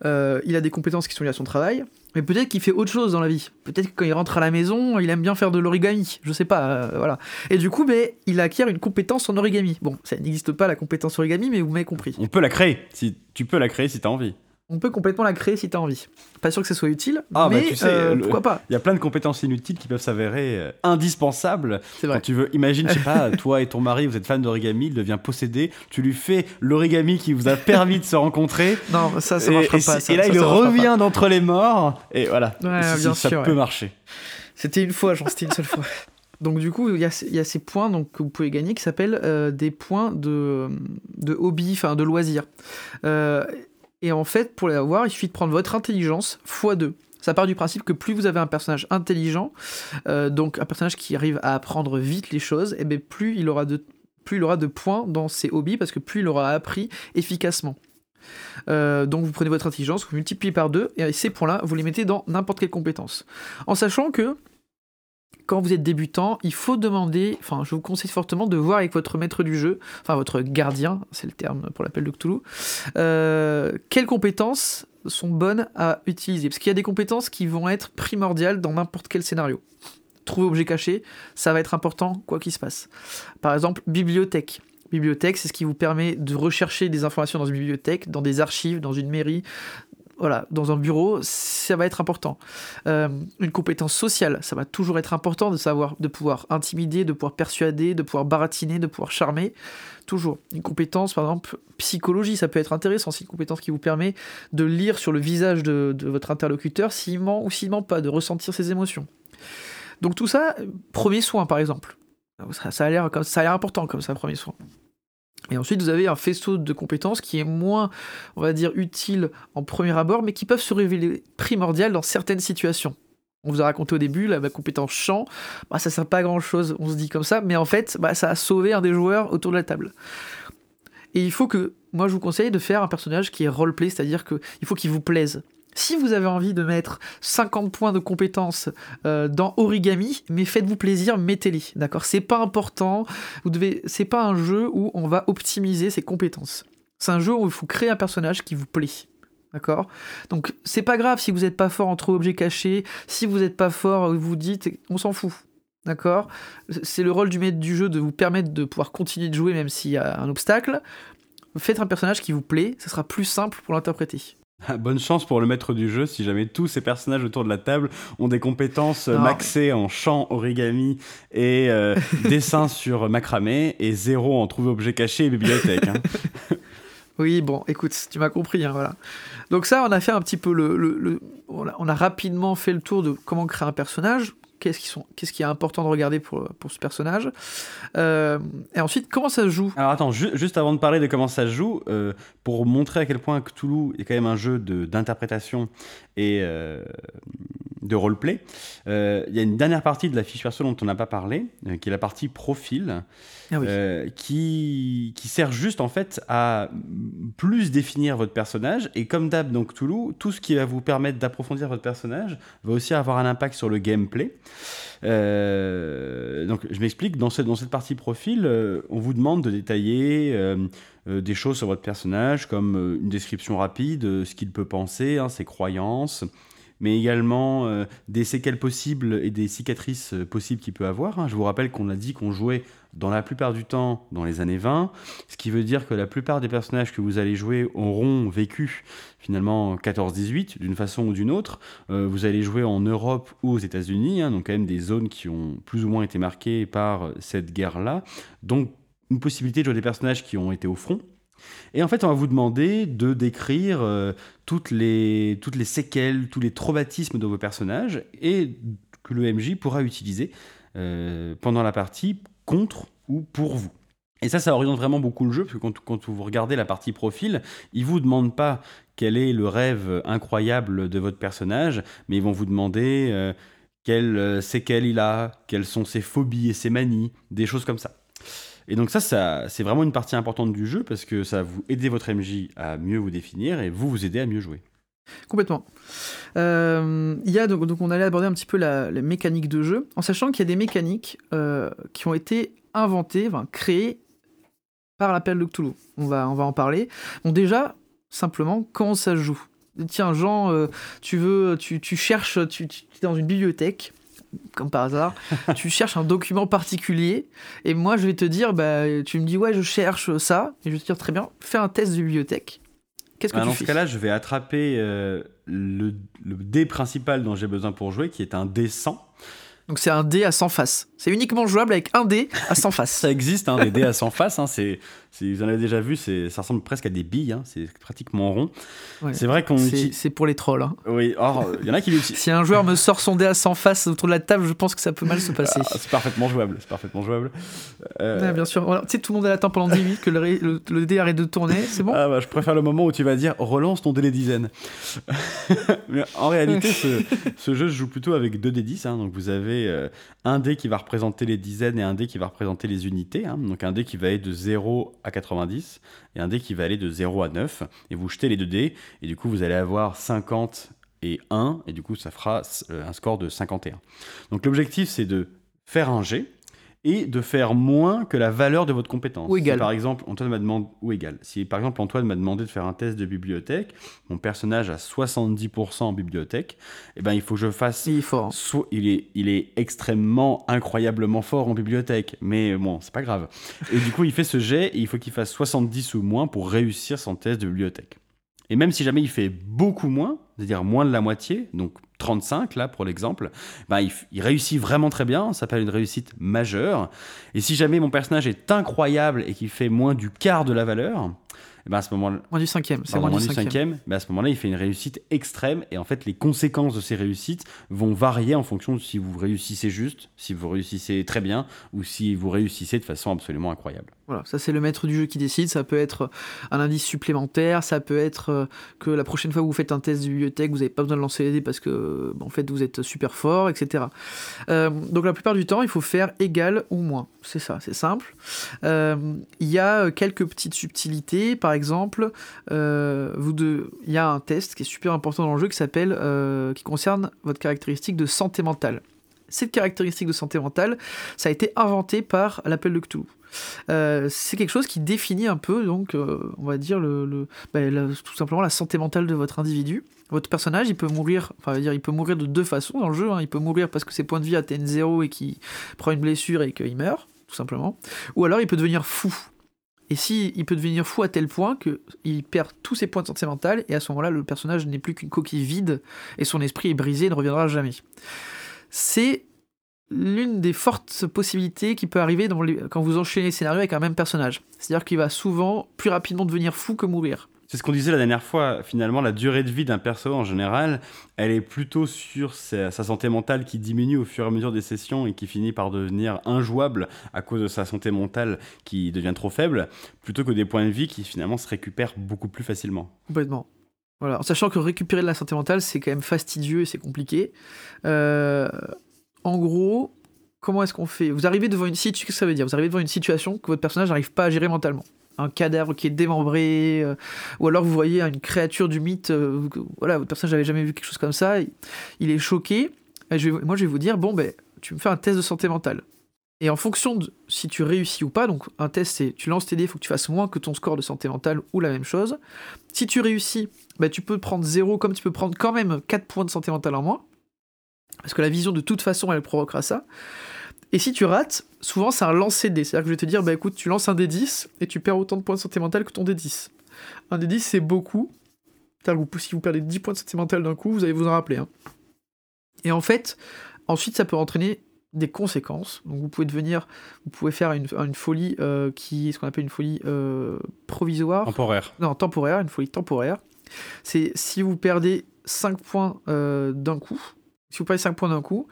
il a des compétences qui sont liées à son travail, mais peut-être qu'il fait autre chose dans la vie. Peut-être que quand il rentre à la maison, il aime bien faire de l'origami. Je sais pas, euh, voilà. Et du coup, mais, il acquiert une compétence en origami. Bon, ça n'existe pas la compétence origami, mais vous m'avez compris. On peut la créer. Si tu peux la créer si tu as envie on peut complètement la créer si tu as envie. Pas sûr que ce soit utile, ah, bah, mais tu sais, euh, pourquoi pas Il y a plein de compétences inutiles qui peuvent s'avérer euh, indispensables. C'est vrai. Quand tu veux, imagine, je sais pas, toi et ton mari, vous êtes fan d'origami, il devient possédé, tu lui fais l'origami qui vous a permis de se rencontrer. Non, ça, ça marchera pas. et là, il revient d'entre les morts, et voilà. ça peut marcher. C'était une fois, j'en c'était une seule fois. Donc du coup, il y, a, ces points donc, que vous pouvez gagner qui s'appellent euh, des points de, de hobby, enfin de loisirs. Euh, et en fait, pour les avoir, il suffit de prendre votre intelligence x2. Ça part du principe que plus vous avez un personnage intelligent, euh, donc un personnage qui arrive à apprendre vite les choses, et eh bien plus il aura de plus il aura de points dans ses hobbies parce que plus il aura appris efficacement. Euh, donc vous prenez votre intelligence, vous multipliez par deux, et ces points-là, vous les mettez dans n'importe quelle compétence. En sachant que quand vous êtes débutant, il faut demander, enfin je vous conseille fortement de voir avec votre maître du jeu, enfin votre gardien, c'est le terme pour l'appel de Cthulhu, euh, quelles compétences sont bonnes à utiliser. Parce qu'il y a des compétences qui vont être primordiales dans n'importe quel scénario. Trouver objet caché, ça va être important quoi qu'il se passe. Par exemple, bibliothèque. Bibliothèque, c'est ce qui vous permet de rechercher des informations dans une bibliothèque, dans des archives, dans une mairie, voilà, dans un bureau, ça va être important. Euh, une compétence sociale, ça va toujours être important de savoir, de pouvoir intimider, de pouvoir persuader, de pouvoir baratiner, de pouvoir charmer. Toujours. Une compétence, par exemple, psychologie, ça peut être intéressant. C'est une compétence qui vous permet de lire sur le visage de, votre interlocuteur s'il ment ou s'il ment pas, de ressentir ses émotions. Donc tout ça, premier soin, par exemple. Ça, ça a l'air important comme ça, premier soin. Et ensuite, vous avez un faisceau de compétences qui est moins, on va dire, utile en premier abord, mais qui peuvent se révéler primordiales dans certaines situations. On vous a raconté au début, la compétence chant, bah, ça sert pas à grand chose, on se dit comme ça, mais en fait, bah, ça a sauvé un des joueurs autour de la table. Et il faut que, moi je vous conseille de faire un personnage qui est roleplay, c'est-à-dire qu'il faut qu'il vous plaise. Si vous avez envie de mettre 50 points de compétences euh, dans Origami, mais faites-vous plaisir, mettez-les, d'accord? C'est pas important, vous devez, c'est pas un jeu où on va optimiser ses compétences. C'est un jeu où il faut créer un personnage qui vous plaît. D'accord? Donc c'est pas grave si vous n'êtes pas fort en trop objets cachés, si vous n'êtes pas fort, vous dites, on s'en fout. D'accord? C'est le rôle du maître du jeu de vous permettre de pouvoir continuer de jouer même s'il y a un obstacle. Faites un personnage qui vous plaît, ça sera plus simple pour l'interpréter. Bonne chance pour le maître du jeu si jamais tous ces personnages autour de la table ont des compétences maxées en chant, origami et euh, dessin sur macramé et zéro en trouver objet caché et bibliothèque. Hein. Oui, bon, écoute, tu m'as compris, hein, voilà. Donc ça, on a fait un petit peu le, on a rapidement fait le tour de comment créer un personnage qu'est-ce qui, est important de regarder pour, ce personnage. Euh, et ensuite, comment ça se joue? Alors attends, juste avant de parler de comment ça se joue, euh, pour montrer à quel point Cthulhu est quand même un jeu d'interprétation et euh, de roleplay, il y a une dernière partie de la fiche perso dont on n'a pas parlé, qui est la partie profil, ah qui, qui sert juste en fait à plus définir votre personnage. Et comme d'hab dans Cthulhu, tout ce qui va vous permettre d'approfondir votre personnage va aussi avoir un impact sur le gameplay. Euh, donc, je m'explique. Dans cette, dans cette partie profil, euh, on vous demande de détailler euh, des choses sur votre personnage, comme une description rapide, ce qu'il peut penser, hein, ses croyances, mais également des séquelles possibles et des cicatrices possibles qu'il peut avoir. Hein. Je vous rappelle qu'on a dit qu'on jouait dans la plupart du temps dans les années 20, ce qui veut dire que la plupart des personnages que vous allez jouer auront vécu finalement 14-18 d'une façon ou d'une autre. Euh, vous allez jouer en Europe ou aux États-Unis, hein, donc quand même des zones qui ont plus ou moins été marquées par cette guerre-là. Donc une possibilité de jouer des personnages qui ont été au front. Et en fait, on va vous demander de décrire euh, toutes, les, toutes les séquelles, tous les traumatismes de vos personnages et que le MJ pourra utiliser euh, pendant la partie contre ou pour vous. Et ça, ça oriente vraiment beaucoup le jeu, parce que quand, vous regardez la partie profil, ils vous demandent pas quel est le rêve incroyable de votre personnage, mais ils vont vous demander euh, quelles séquelles il a, quelles sont ses phobies et ses manies, des choses comme ça. Et donc ça, c'est vraiment une partie importante du jeu, parce que ça va vous aider votre MJ à mieux vous définir, et vous vous aider à mieux jouer. Complètement. Euh, il y donc, donc, on allait aborder un petit peu la, mécanique de jeu, en sachant qu'il y a des mécaniques euh, qui ont été inventées, enfin, créées par l'appel de Cthulhu. On va, on va en parler. Bon, déjà, simplement, comment ça joue? Tiens, Jean, euh, tu veux, tu, tu cherches, tu, tu, es dans une bibliothèque, comme par hasard, tu cherches un document particulier, et moi je vais te dire, bah, tu me dis, ouais, je cherche ça, et je vais te dire, très bien, fais un test de bibliothèque. Qu'est-ce que bah, Dans ce cas-là, je vais attraper euh, le, le, dé principal dont j'ai besoin pour jouer, qui est un dé 100. Donc c'est un dé à 100 faces. C'est uniquement jouable avec un dé à 100 faces. Ça existe, hein, des dés à 100 faces. Hein, c'est vous en avez déjà vu, ça ressemble presque à des billes, hein, c'est pratiquement rond. C'est vrai qu'on C'est pour les trolls. Hein. Oui, il y en a qui l'utilisent. si un joueur me sort son dé à 100 faces autour de la table, je pense que ça peut mal se passer. Ah, c'est parfaitement jouable, c'est parfaitement jouable. Euh, bien sûr, tu sais, tout le monde attend pendant 10 minutes que le, dé arrête de tourner, c'est bon? Ah, bah, Je préfère le moment où tu vas dire relance ton dé des dizaines. Mais en réalité, ce, ce, jeu se joue plutôt avec 2 dés 10, hein, donc vous avez euh, un dé qui va représenter les dizaines et un dé qui va représenter les unités, hein. donc un dé qui va être de 0 à 90 et un dé qui va aller de 0 à 9. Et vous jetez les deux dés, et du coup, vous allez avoir 50 et 1, et du coup, ça fera euh, un score de 51. Donc l'objectif, c'est de faire un jet, et de faire moins que la valeur de votre compétence. Ou égal. Si, par exemple, Antoine m'a demandé ou égal. Si par exemple Antoine m'a demandé de faire un test de bibliothèque, mon personnage a 70% en bibliothèque, eh ben il faut que je fasse Il est fort. hein. Il est, il est extrêmement, incroyablement fort en bibliothèque, mais bon, c'est pas grave. Et du coup, il fait ce jet et il faut qu'il fasse 70 ou moins pour réussir son test de bibliothèque. Et même si jamais il fait beaucoup moins, c'est-à-dire moins de la moitié, donc 35 là pour l'exemple, ben, il, réussit vraiment très bien, ça s'appelle une réussite majeure. Et si jamais mon personnage est incroyable et qu'il fait moins du quart de la valeur, eh ben à ce moment-là, Moins du cinquième. C'est moins, moins du cinquième. cinquième, mais à ce moment-là, il fait une réussite extrême. Et en fait, les conséquences de ces réussites vont varier en fonction de si vous réussissez juste, si vous réussissez très bien, ou si vous réussissez de façon absolument incroyable. Voilà, ça c'est le maître du jeu qui décide. Ça peut être un indice supplémentaire, ça peut être euh, que la prochaine fois que vous faites un test de bibliothèque, vous n'avez pas besoin de lancer les dés parce que bah, en fait vous êtes super fort, etc. Euh, donc la plupart du temps, il faut faire égal ou moins. C'est ça, c'est simple. Euh, Il y a quelques petites subtilités. Par exemple, euh, il y a un test qui est super important dans le jeu qui euh, qui concerne votre caractéristique de santé mentale. Cette caractéristique de santé mentale, ça a été inventé par l'appel de Cthulhu. Euh, c'est quelque chose qui définit un peu, donc, euh, on va dire, le, bah, tout simplement la santé mentale de votre individu. Votre personnage, il peut mourir, enfin, dire, il peut mourir de deux façons dans le jeu. hein. Il peut mourir parce que ses points de vie atteignent zéro et qu'il prend une blessure et qu'il meurt, tout simplement. Ou alors, il peut devenir fou. Et si il peut devenir fou à tel point qu'il perd tous ses points de santé mentale, et à ce moment-là, le personnage n'est plus qu'une coquille vide, et son esprit est brisé et ne reviendra jamais. C'est l'une des fortes possibilités qui peut arriver dans les- quand vous enchaînez les scénarios avec un même personnage. C'est-à-dire qu'il va souvent plus rapidement devenir fou que mourir. C'est ce qu'on disait la dernière fois. Finalement, la durée de vie d'un perso en général, elle est plutôt sur sa, sa santé mentale qui diminue au fur et à mesure des sessions et qui finit par devenir injouable à cause de sa santé mentale qui devient trop faible, plutôt que des points de vie qui finalement se récupèrent beaucoup plus facilement. Complètement. Voilà. En sachant que récupérer de la santé mentale, c'est quand même fastidieux et c'est compliqué. Euh, en gros, comment est-ce qu'on fait? Vous arrivez devant une situation, que ça veut dire? Vous arrivez devant une situation que votre personnage n'arrive pas à gérer mentalement. Un cadavre qui est démembré, euh, ou alors vous voyez une créature du mythe, euh, voilà, votre personnage n'avait jamais vu quelque chose comme ça, il, est choqué. Et moi, je vais vous dire, bon, ben, tu me fais un test de santé mentale. Et en fonction de si tu réussis ou pas, donc un test, c'est tu lances tes dés, il faut que tu fasses moins que ton score de santé mentale ou la même chose. Si tu réussis, bah, tu peux prendre 0 comme tu peux prendre quand même 4 points de santé mentale en moins. Parce que la vision, de toute façon, elle provoquera ça. Et si tu rates, souvent c'est un lancer de dés. C'est-à-dire que je vais te dire, bah écoute, tu lances un D10 et tu perds autant de points de santé mentale que ton D10. Un D10, c'est beaucoup. C'est-à-dire que si vous perdez 10 points de santé mentale d'un coup, vous allez vous en rappeler. hein. Et en fait, ensuite, ça peut entraîner des conséquences. Donc vous pouvez devenir, vous pouvez faire une, une folie euh, qui est ce qu'on appelle une folie euh, provisoire. Temporaire. Non, temporaire, une folie temporaire. C'est si vous perdez 5 points euh, d'un coup, si vous perdez 5 points d'un coup,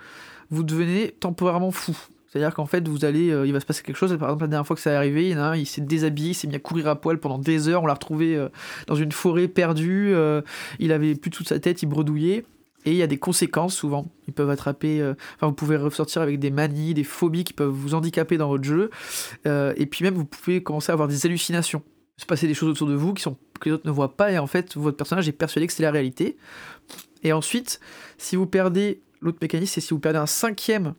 vous devenez temporairement fou. C'est-à-dire qu'en fait, vous allez, euh, il va se passer quelque chose. Par exemple, la dernière fois que ça est arrivé, il il s'est déshabillé, il s'est mis à courir à poil pendant des heures. On l'a retrouvé euh, dans une forêt perdue. euh, il avait plus toute sa tête, il bredouillait. Et il y a des conséquences souvent. Ils peuvent attraper. Enfin, vous pouvez ressortir avec des manies, des phobies qui peuvent vous handicaper dans votre jeu. Et puis même, vous pouvez commencer à avoir des hallucinations se passer des choses autour de vous qui sont, que les autres ne voient pas, et en fait, votre personnage est persuadé que c'est la réalité. Et ensuite, si vous perdez, l'autre mécanisme, c'est si vous perdez un cinquième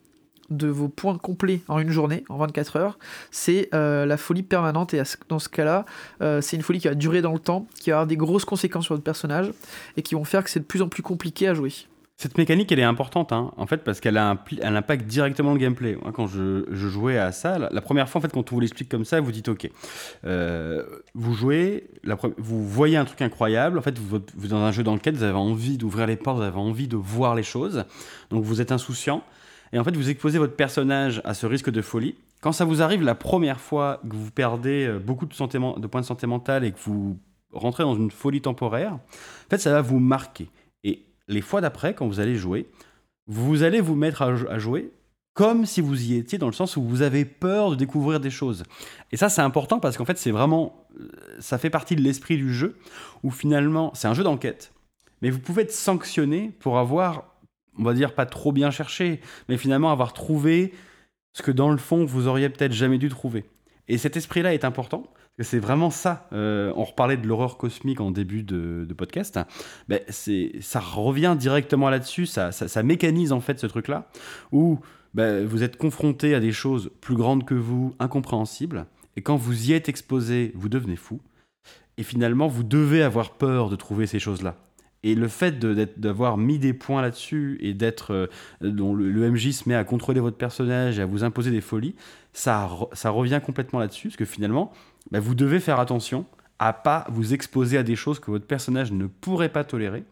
de vos points complets en une journée, en 24 heures, c'est euh, la folie permanente, et dans ce cas-là, euh, c'est une folie qui va durer dans le temps, qui va avoir des grosses conséquences sur votre personnage, et qui vont faire que c'est de plus en plus compliqué à jouer. Cette mécanique, elle est importante, hein, en fait, parce qu'elle a un elle impacte directement le gameplay. Quand je, jouais à ça, la, première fois, en fait, quand on vous l'explique comme ça, vous dites OK. Euh, vous jouez, vous voyez un truc incroyable. En fait, vous, vous dans un jeu lequel vous avez envie d'ouvrir les portes, vous avez envie de voir les choses. Donc, vous êtes insouciant. Et en fait, vous exposez votre personnage à ce risque de folie. Quand ça vous arrive la première fois que vous perdez euh, beaucoup de, de points de santé mentale et que vous rentrez dans une folie temporaire, en fait, ça va vous marquer. Les fois d'après, quand vous allez jouer, vous allez vous mettre à, jou- à jouer comme si vous y étiez, dans le sens où vous avez peur de découvrir des choses. Et ça, c'est important parce qu'en fait, c'est vraiment. euh, Ça fait partie de l'esprit du jeu, où finalement, c'est un jeu d'enquête, mais vous pouvez être sanctionné pour avoir, on va dire, pas trop bien cherché, mais finalement avoir trouvé ce que dans le fond, vous auriez peut-être jamais dû trouver. Et cet esprit-là est important, c'est vraiment ça. Euh, on reparlait de l'horreur cosmique en début de, podcast. Ben, ça revient directement là-dessus, ça, ça, mécanise en fait ce truc-là, où bah, vous êtes confronté à des choses plus grandes que vous, incompréhensibles, et quand vous y êtes exposé, vous devenez fou. Et finalement, vous devez avoir peur de trouver ces choses-là. Et le fait d'avoir mis des points là-dessus et d'être. Euh, dont le, MJ se met à contrôler votre personnage et à vous imposer des folies, ça, ça revient complètement là-dessus, parce que finalement, bah, vous devez faire attention à pas vous exposer à des choses que votre personnage ne pourrait pas tolérer.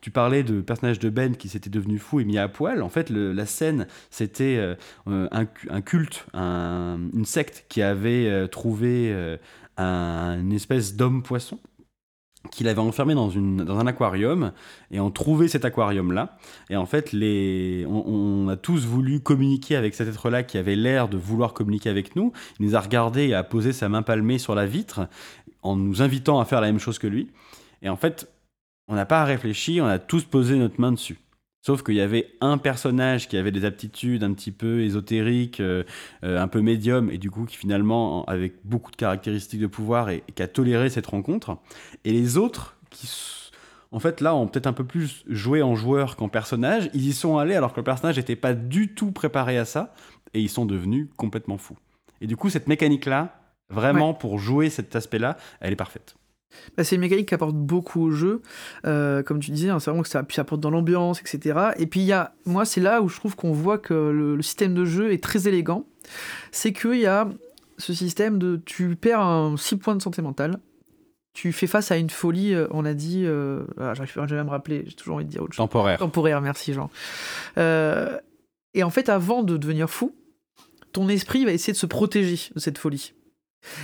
Tu parlais de personnage de Ben qui s'était devenu fou et mis à poil. En fait, la scène, c'était euh, un, culte, une secte qui avait euh, trouvé une espèce d'homme-poisson qu'il avait enfermé dans, une, dans un aquarium et on trouvait cet aquarium là et en fait les, on, a tous voulu communiquer avec cet être là qui avait l'air de vouloir communiquer avec nous. Il nous a regardé et a posé sa main palmée sur la vitre en nous invitant à faire la même chose que lui. Et en fait on n'a pas à réfléchir on a tous posé notre main dessus Sauf qu'il y avait un personnage qui avait des aptitudes un petit peu ésotériques, euh, euh, un peu médium, et du coup qui finalement, avec beaucoup de caractéristiques de pouvoir, et, qui a toléré cette rencontre. Et les autres, qui en fait là ont peut-être un peu plus joué en joueur qu'en personnage, ils y sont allés alors que le personnage n'était pas du tout préparé à ça, et ils sont devenus complètement fous. Et du coup, cette mécanique-là, vraiment pour jouer cet aspect-là, elle est parfaite. Bah, c'est une mécanique qui apporte beaucoup au jeu. Euh, comme tu disais, hein, c'est vraiment que ça, puis apporte dans l'ambiance, etc. Et puis, y a, moi, c'est là où je trouve qu'on voit que le, système de jeu est très élégant. C'est qu'il y a ce système de. Tu perds un 6 points de santé mentale. Tu fais face à une folie, euh, on a dit. Euh, ah, J'arrive jamais à me rappeler, j'ai toujours envie de dire autre chose. Temporaire. Temporaire, merci Jean. Euh, et en fait, avant de devenir fou, ton esprit va essayer de se protéger de cette folie.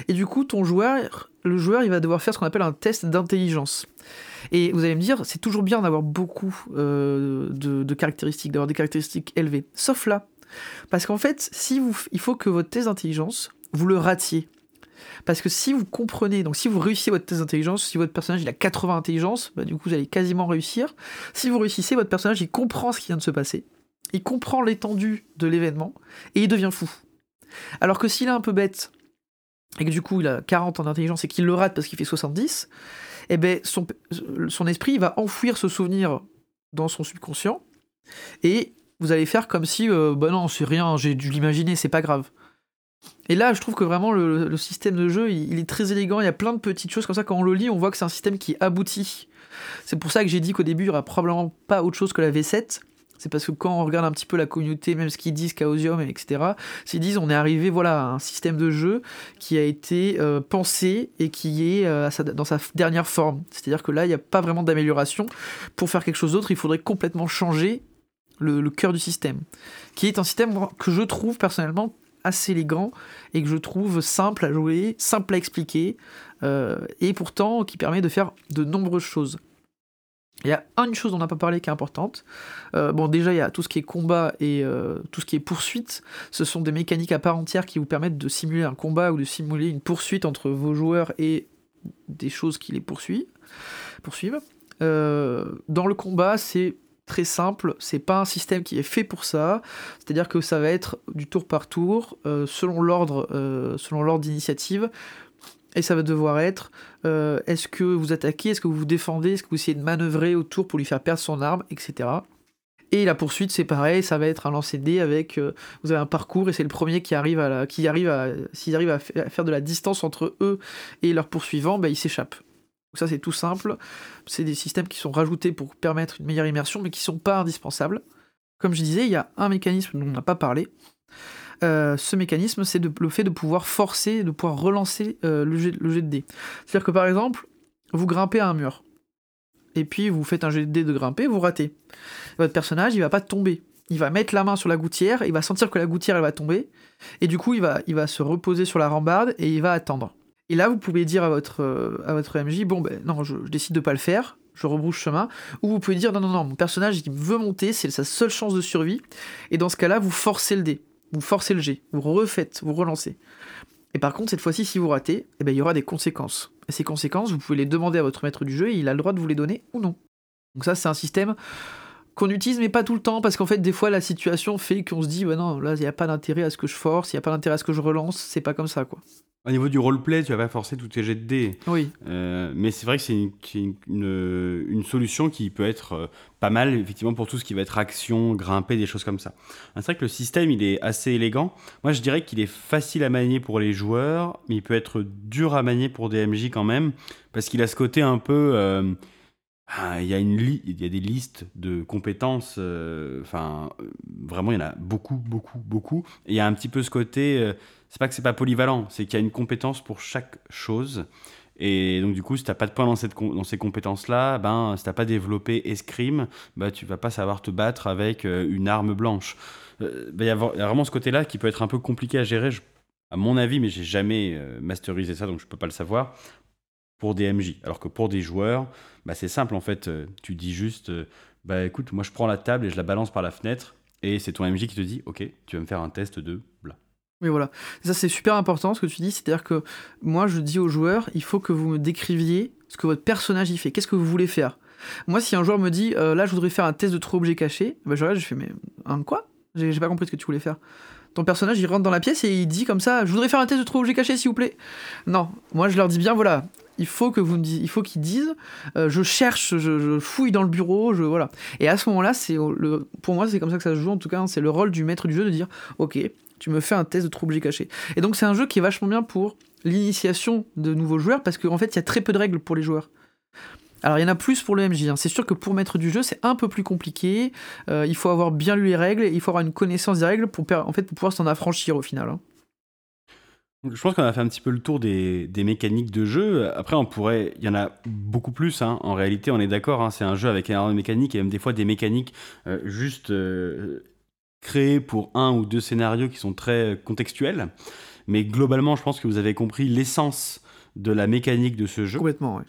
Et du coup, ton joueur, le joueur, il va devoir faire ce qu'on appelle un test d'intelligence. Et vous allez me dire, c'est toujours bien d'avoir beaucoup euh, de, caractéristiques, d'avoir des caractéristiques élevées. Sauf là. Parce qu'en fait, si il faut que votre test d'intelligence, vous le ratiez. Parce que si vous comprenez, donc si vous réussissez votre test d'intelligence, si votre personnage il a 80 intelligence, bah, du coup vous allez quasiment réussir. Si vous réussissez, votre personnage il comprend ce qui vient de se passer, il comprend l'étendue de l'événement et il devient fou. Alors que s'il est un peu bête, et que du coup il a 40 en intelligence et qu'il le rate parce qu'il fait 70, eh ben son, esprit va enfouir ce souvenir dans son subconscient et vous allez faire comme si euh, bah non c'est rien j'ai dû l'imaginer c'est pas grave. Et là je trouve que vraiment le, système de jeu il, est très élégant il y a plein de petites choses comme ça. Quand on le lit on voit que c'est un système qui aboutit. C'est pour ça que j'ai dit qu'au début il y aura probablement pas autre chose que la V7 c'est parce que quand on regarde un petit peu la communauté, même ce qu'ils disent, Chaosium, etc., s'ils disent on est arrivé voilà, à un système de jeu qui a été euh, pensé et qui est euh, dans sa dernière forme. C'est-à-dire que là, il n'y a pas vraiment d'amélioration. Pour faire quelque chose d'autre, il faudrait complètement changer le, cœur du système. Qui est un système que je trouve personnellement assez élégant et que je trouve simple à jouer, simple à expliquer, euh, et pourtant qui permet de faire de nombreuses choses. Il y a une chose dont on n'a pas parlé qui est importante. Euh, bon, déjà, il y a tout ce qui est combat et euh, tout ce qui est poursuite. Ce sont des mécaniques à part entière qui vous permettent de simuler un combat ou de simuler une poursuite entre vos joueurs et des choses qui les poursuivent. poursuivent. Euh, dans le combat, c'est très simple. C'est pas un système qui est fait pour ça. C'est-à-dire que ça va être du tour par tour, selon l'ordre, selon l'ordre d'initiative. Et ça va devoir être euh, est-ce que vous attaquez, est-ce que vous vous défendez, est-ce que vous essayez de manœuvrer autour pour lui faire perdre son arme, etc. Et la poursuite, c'est pareil, ça va être un lancer de dés avec. Euh, vous avez un parcours et c'est le premier qui arrive à. Qui arrive à S'ils arrivent à, faire de la distance entre eux et leurs poursuivants, bah, ils s'échappent. Ça, c'est tout simple. C'est des systèmes qui sont rajoutés pour permettre une meilleure immersion, mais qui sont pas indispensables. Comme je disais, il y a un mécanisme dont on n'a pas parlé, euh, ce mécanisme, c'est le fait de pouvoir forcer, de pouvoir relancer euh, le, jet, de dés. C'est-à-dire que par exemple, vous grimpez à un mur, et puis vous faites un jet de dés de grimper, vous ratez. Votre personnage, il va pas tomber. Il va mettre la main sur la gouttière, il va sentir que la gouttière, elle va tomber, et du coup, il va, se reposer sur la rambarde et il va attendre. Et là, vous pouvez dire à votre, euh, à votre MJ, bon, ben non, je, décide de pas le faire, je rebrouche chemin, ou vous pouvez dire, non, non, non, mon personnage, il veut monter, c'est sa seule chance de survie, et dans ce cas-là, vous forcez le dé vous forcez le G, vous refaites, vous relancez. Et par contre, cette fois-ci, si vous ratez, eh ben, il y aura des conséquences. Et ces conséquences, vous pouvez les demander à votre maître du jeu et il a le droit de vous les donner ou non. Donc ça, c'est un système qu'on utilise, mais pas tout le temps, parce qu'en fait, des fois, la situation fait qu'on se dit, bah non, là, il n'y a pas d'intérêt à ce que je force, il n'y a pas d'intérêt à ce que je relance, c'est pas comme ça, quoi. Au niveau du roleplay, tu vas pas forcer tous tes jets de dés. Oui. Euh, mais c'est vrai que c'est une, une, une, une solution qui peut être euh, pas mal, effectivement, pour tout ce qui va être action, grimper, des choses comme ça. C'est vrai que le système, il est assez élégant. Moi, je dirais qu'il est facile à manier pour les joueurs, mais il peut être dur à manier pour des MJ quand même, parce qu'il a ce côté un peu... Euh, ah, il y, a une il y a des listes de compétences, euh, enfin, vraiment, il y en a beaucoup, beaucoup, beaucoup. Et il y a un petit peu ce côté, c'est pas que c'est pas polyvalent, c'est qu'il y a une compétence pour chaque chose. Et donc, du coup, si t'as pas de points dans, cette, dans ces compétences-là, ben, si t'as pas développé escrime, bah, tu vas pas savoir te battre avec une arme blanche. Ben, il y, a vraiment ce côté-là qui peut être un peu compliqué à gérer, à mon avis, mais j'ai jamais masterisé ça, donc je peux pas le savoir, pour des MJ. Alors que pour des joueurs, bah, c'est simple en fait. Euh, tu dis juste, euh, bah écoute, moi je prends la table et je la balance par la fenêtre et c'est ton MJ qui te dit, ok, tu vas me faire un test de bla. Oui, voilà. ça, c'est super important ce que tu dis. C'est-à-dire que moi, je dis aux joueurs, il faut que vous me décriviez ce que votre personnage y fait. Qu'est-ce que vous voulez faire? Moi, si un joueur me dit, euh, là, je voudrais faire un test de trop objet caché, bah, je regarde, je fais, mais un quoi? J'ai pas compris ce que tu voulais faire. Ton personnage, il rentre dans la pièce et il dit comme ça, je voudrais faire un test de trop objet caché, s'il vous plaît. Non, moi, je leur dis bien, voilà, il faut que vous il faut qu'ils disent euh, je cherche je, fouille dans le bureau je voilà et à ce moment-là c'est le pour moi c'est comme ça que ça se joue en tout cas hein, c'est le rôle du maître du jeu de dire ok tu me fais un test de trouble caché et donc c'est un jeu qui est vachement bien pour l'initiation de nouveaux joueurs parce qu'en fait il y a très peu de règles pour les joueurs alors il y en a plus pour le MJ. Hein. C'est sûr que pour maître du jeu, c'est un peu plus compliqué. Euh, il faut avoir bien lu les règles, il faut avoir une connaissance des règles pour, en fait, pouvoir s'en affranchir au final. Hein. Je pense qu'on a fait un petit peu le tour des, mécaniques de jeu. Après, on pourrait, il y en a beaucoup plus. Hein. En réalité, on est d'accord. C'est un jeu avec énormément de mécaniques et même des fois des mécaniques euh, juste euh, créées pour un ou deux scénarios qui sont très contextuels. Mais globalement, je pense que vous avez compris l'essence de la mécanique de ce jeu. Complètement. oui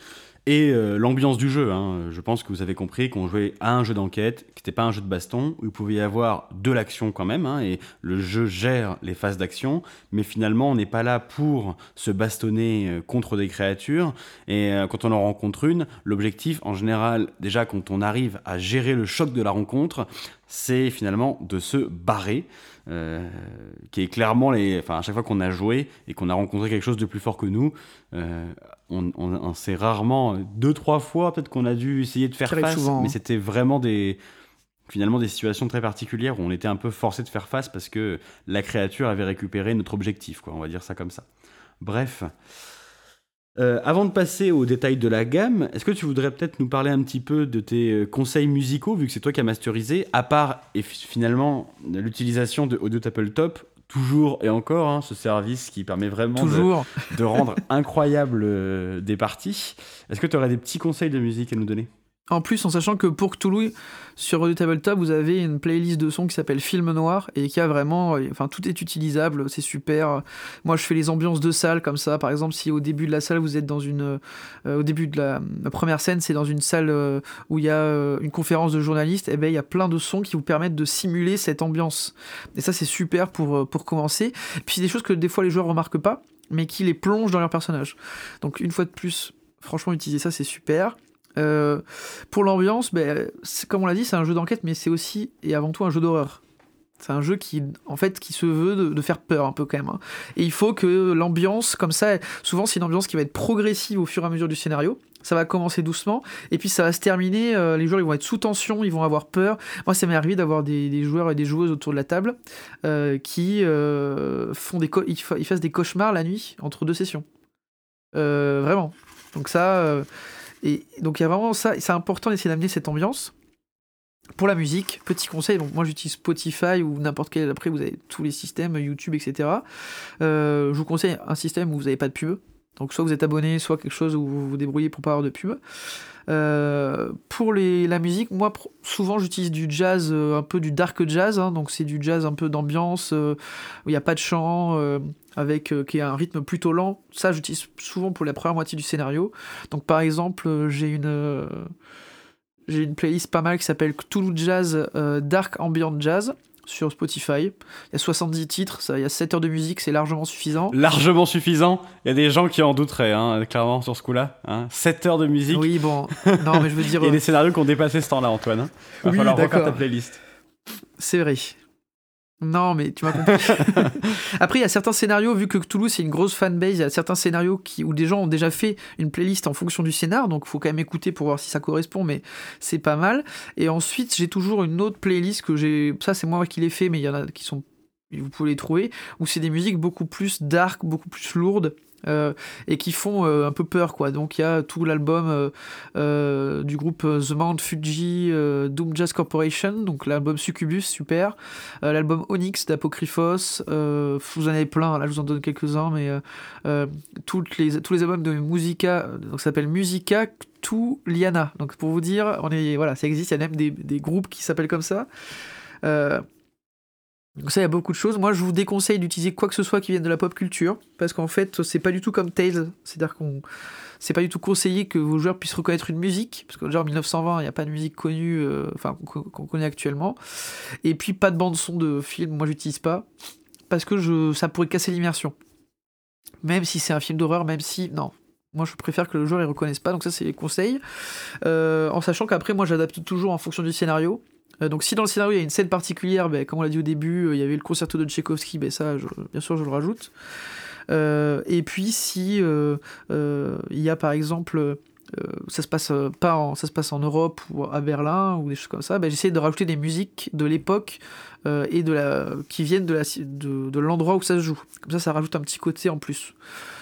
et euh, l'ambiance du jeu. Hein. Je pense que vous avez compris qu'on jouait à un jeu d'enquête, qui n'était pas un jeu de baston, où il pouvait y avoir de l'action quand même, hein, et le jeu gère les phases d'action, mais finalement on n'est pas là pour se bastonner euh, contre des créatures, et euh, quand on en rencontre une, l'objectif en général, déjà quand on arrive à gérer le choc de la rencontre, c'est finalement de se barrer. Euh, qui est clairement les. Enfin, à chaque fois qu'on a joué et qu'on a rencontré quelque chose de plus fort que nous, euh, on, on, s'est rarement, deux, trois fois, peut-être qu'on a dû essayer de faire face, mais hein. c'était vraiment des. Finalement, des situations très particulières où on était un peu forcé de faire face parce que la créature avait récupéré notre objectif, quoi. On va dire ça comme ça. Bref. Euh, avant de passer aux détails de la gamme, est-ce que tu voudrais peut-être nous parler un petit peu de tes euh, conseils musicaux, vu que c'est toi qui as masterisé, à part et finalement l'utilisation de Audio Top, toujours et encore, hein, ce service qui permet vraiment de, de, rendre incroyable euh, des parties. Est-ce que tu aurais des petits conseils de musique à nous donner? En plus, en sachant que pour Cthulhu, sur le Tabletop, vous avez une playlist de sons qui s'appelle Film Noir et qui a vraiment. Enfin, tout est utilisable, c'est super. Moi, je fais les ambiances de salle comme ça. Par exemple, si au début de la salle, vous êtes dans une. Euh, au début de la, première scène, c'est dans une salle euh, où il y a euh, une conférence de journalistes, et eh ben il y a plein de sons qui vous permettent de simuler cette ambiance. Et ça, c'est super pour, pour commencer. Puis, des choses que des fois les joueurs remarquent pas, mais qui les plongent dans leur personnage. Donc, une fois de plus, franchement, utiliser ça, c'est super. Euh, pour l'ambiance, ben, comme on l'a dit, c'est un jeu d'enquête, mais c'est aussi et avant tout un jeu d'horreur. C'est un jeu qui, en fait, qui se veut de, faire peur un peu quand même. Hein. Et il faut que l'ambiance, comme ça, souvent c'est une ambiance qui va être progressive au fur et à mesure du scénario. Ça va commencer doucement, et puis ça va se terminer. Euh, les joueurs ils vont être sous tension, ils vont avoir peur. Moi, ça m'est arrivé d'avoir des, joueurs et des joueuses autour de la table euh, qui font des ils, fassent des cauchemars la nuit entre deux sessions. vraiment. Donc ça et donc il y a vraiment ça, c'est important d'essayer d'amener cette ambiance. Pour la musique, petit conseil, moi j'utilise Spotify ou n'importe quel, après vous avez tous les systèmes, YouTube, etc. Euh, je vous conseille un système où vous n'avez pas de pub. Donc soit vous êtes abonné, soit quelque chose où vous vous débrouillez pour pas avoir de pub. Euh, pour la musique, moi souvent j'utilise du jazz, euh, un peu du dark jazz, hein, donc c'est du jazz un peu d'ambiance, où il n'y a pas de chant, avec euh, qui a un rythme plutôt lent. Ça, j'utilise souvent pour la première moitié du scénario. Donc, par exemple, euh, j'ai une euh, j'ai une playlist pas mal qui s'appelle Cthulhu Jazz Dark Ambient Jazz sur Spotify. Il y a 70 titres, ça, il y a 7 heures de musique, c'est largement suffisant. Largement suffisant Il y a des gens qui en douteraient, hein, clairement, sur ce coup-là. Hein. 7 heures de musique. Oui, bon. Non, mais je veux dire. il y a des scénarios qui ont dépassé ce temps-là, Antoine. Hein. Va falloir refaire ta playlist. C'est vrai. Non, mais tu m'as compris. Après, il y a certains scénarios, vu que Toulouse c'est une grosse fanbase, il y a certains scénarios qui, où des gens ont déjà fait une playlist en fonction du scénar, donc il faut quand même écouter pour voir si ça correspond, mais c'est pas mal. Et ensuite, j'ai toujours une autre playlist que j'ai. Ça, c'est moi qui l'ai fait, mais il y en a qui sont. Vous pouvez les trouver, où c'est des musiques beaucoup plus dark, beaucoup plus lourdes. Euh, et qui font euh, un peu peur quoi. Donc il y a tout l'album euh, du groupe The Mount Fuji Doom Jazz Corporation, donc l'album Succubus, super. l'album Onyx d'Apocryphos, vous en avez plein, là je vous en donne quelques-uns, mais toutes les, tous les albums de Musica, donc ça s'appelle Musica Liana. Donc pour vous dire, on est, voilà, ça existe, il y a même des, des groupes qui s'appellent comme ça. Donc ça, il y a beaucoup de choses. Moi, je vous déconseille d'utiliser quoi que ce soit qui vienne de la pop culture, parce qu'en fait, c'est pas du tout comme Tales. C'est-à-dire qu'on, c'est pas du tout conseillé que vos joueurs puissent reconnaître une musique, parce que genre 1920, il n'y a pas de musique connue, euh, enfin qu'on connaît actuellement. Et puis pas de bande son de film. Moi, j'utilise pas, parce que je, ça pourrait casser l'immersion. Même si c'est un film d'horreur, même si non. Moi, je préfère que le joueur ne reconnaisse pas, donc ça, c'est les conseils. Euh, en sachant qu'après, moi, j'adapte toujours en fonction du scénario. Euh, donc si dans le scénario il y a une scène particulière, ben, comme on l'a dit au début, euh, il y avait le concerto de Tchaïkovski, ben, ça bien sûr je le rajoute. Euh, et puis si il y a par exemple ça se passe pas en, Europe ou à Berlin ou des choses comme ça, ben, j'essaie de rajouter des musiques de l'époque et qui viennent de l'endroit où ça se joue. Comme ça, ça rajoute un petit côté en plus.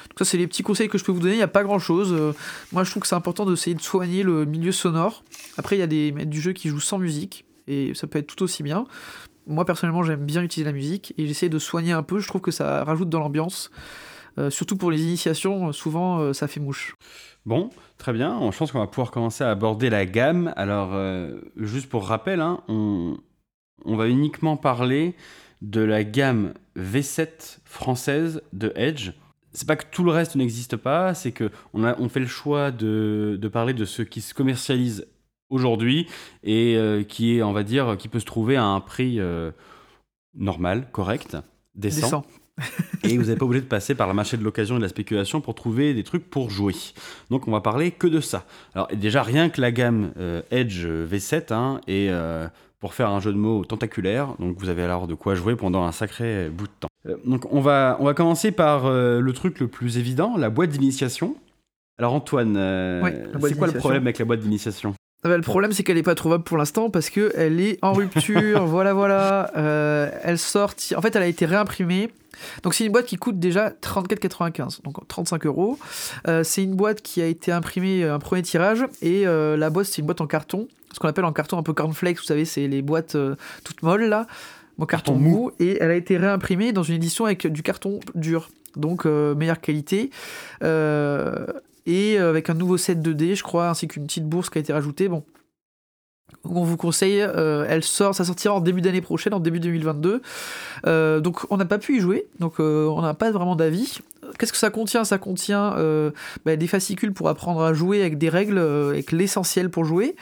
Donc ça, c'est les petits conseils que je peux vous donner. Il n'y a pas grand-chose. moi, je trouve que c'est important d'essayer de soigner le milieu sonore. Après, il y a des maîtres du jeu qui jouent sans musique et ça peut être tout aussi bien. Moi personnellement j'aime bien utiliser la musique et j'essaie de soigner un peu, je trouve que ça rajoute dans l'ambiance. Euh, surtout pour les initiations, souvent euh, ça fait mouche. Bon, très bien. Je pense qu'on va pouvoir commencer à aborder la gamme. Alors, euh, juste pour rappel, hein, on, va uniquement parler de la gamme V7 française de Edge. C'est pas que tout le reste n'existe pas, c'est que on, a, fait le choix de, de parler de ce qui se commercialise aujourd'hui et euh, qui est, on va dire, qui peut se trouver à un prix euh, normal, correct, décent. et vous n'êtes pas obligé de passer par le marché de l'occasion et de la spéculation pour trouver des trucs pour jouer. Donc on va parler que de ça. Alors déjà rien que la gamme euh, Edge V7 hein, et pour faire un jeu de mots tentaculaire, donc vous avez alors de quoi jouer pendant un sacré bout de temps. donc on va, on va commencer par le truc le plus évident, la boîte d'initiation. Alors Antoine, c'est quoi le problème avec la boîte d'initiation? Bah, le problème, c'est qu'elle n'est pas trouvable pour l'instant parce qu'elle est en rupture. voilà, voilà. Euh, elle sort. En fait, elle a été réimprimée. Donc, c'est une boîte qui coûte déjà 34,95, donc 35 euros. Euh, c'est une boîte qui a été imprimée euh, un premier tirage et la boîte, c'est une boîte en carton. Ce qu'on appelle en carton un peu cornflakes, vous savez, c'est les boîtes toutes molles là. Mon carton mou. Et elle a été réimprimée dans une édition avec du carton dur donc meilleure qualité et euh, avec un nouveau set 2D, je crois, ainsi qu'une petite bourse qui a été rajoutée. Bon, on vous conseille, euh, elle sort, ça sortira en début d'année prochaine, en début 2022. Euh, donc on n'a pas pu y jouer, donc on n'a pas vraiment d'avis. Qu'est-ce que ça contient? Ça contient bah, des fascicules pour apprendre à jouer avec des règles, avec l'essentiel pour jouer.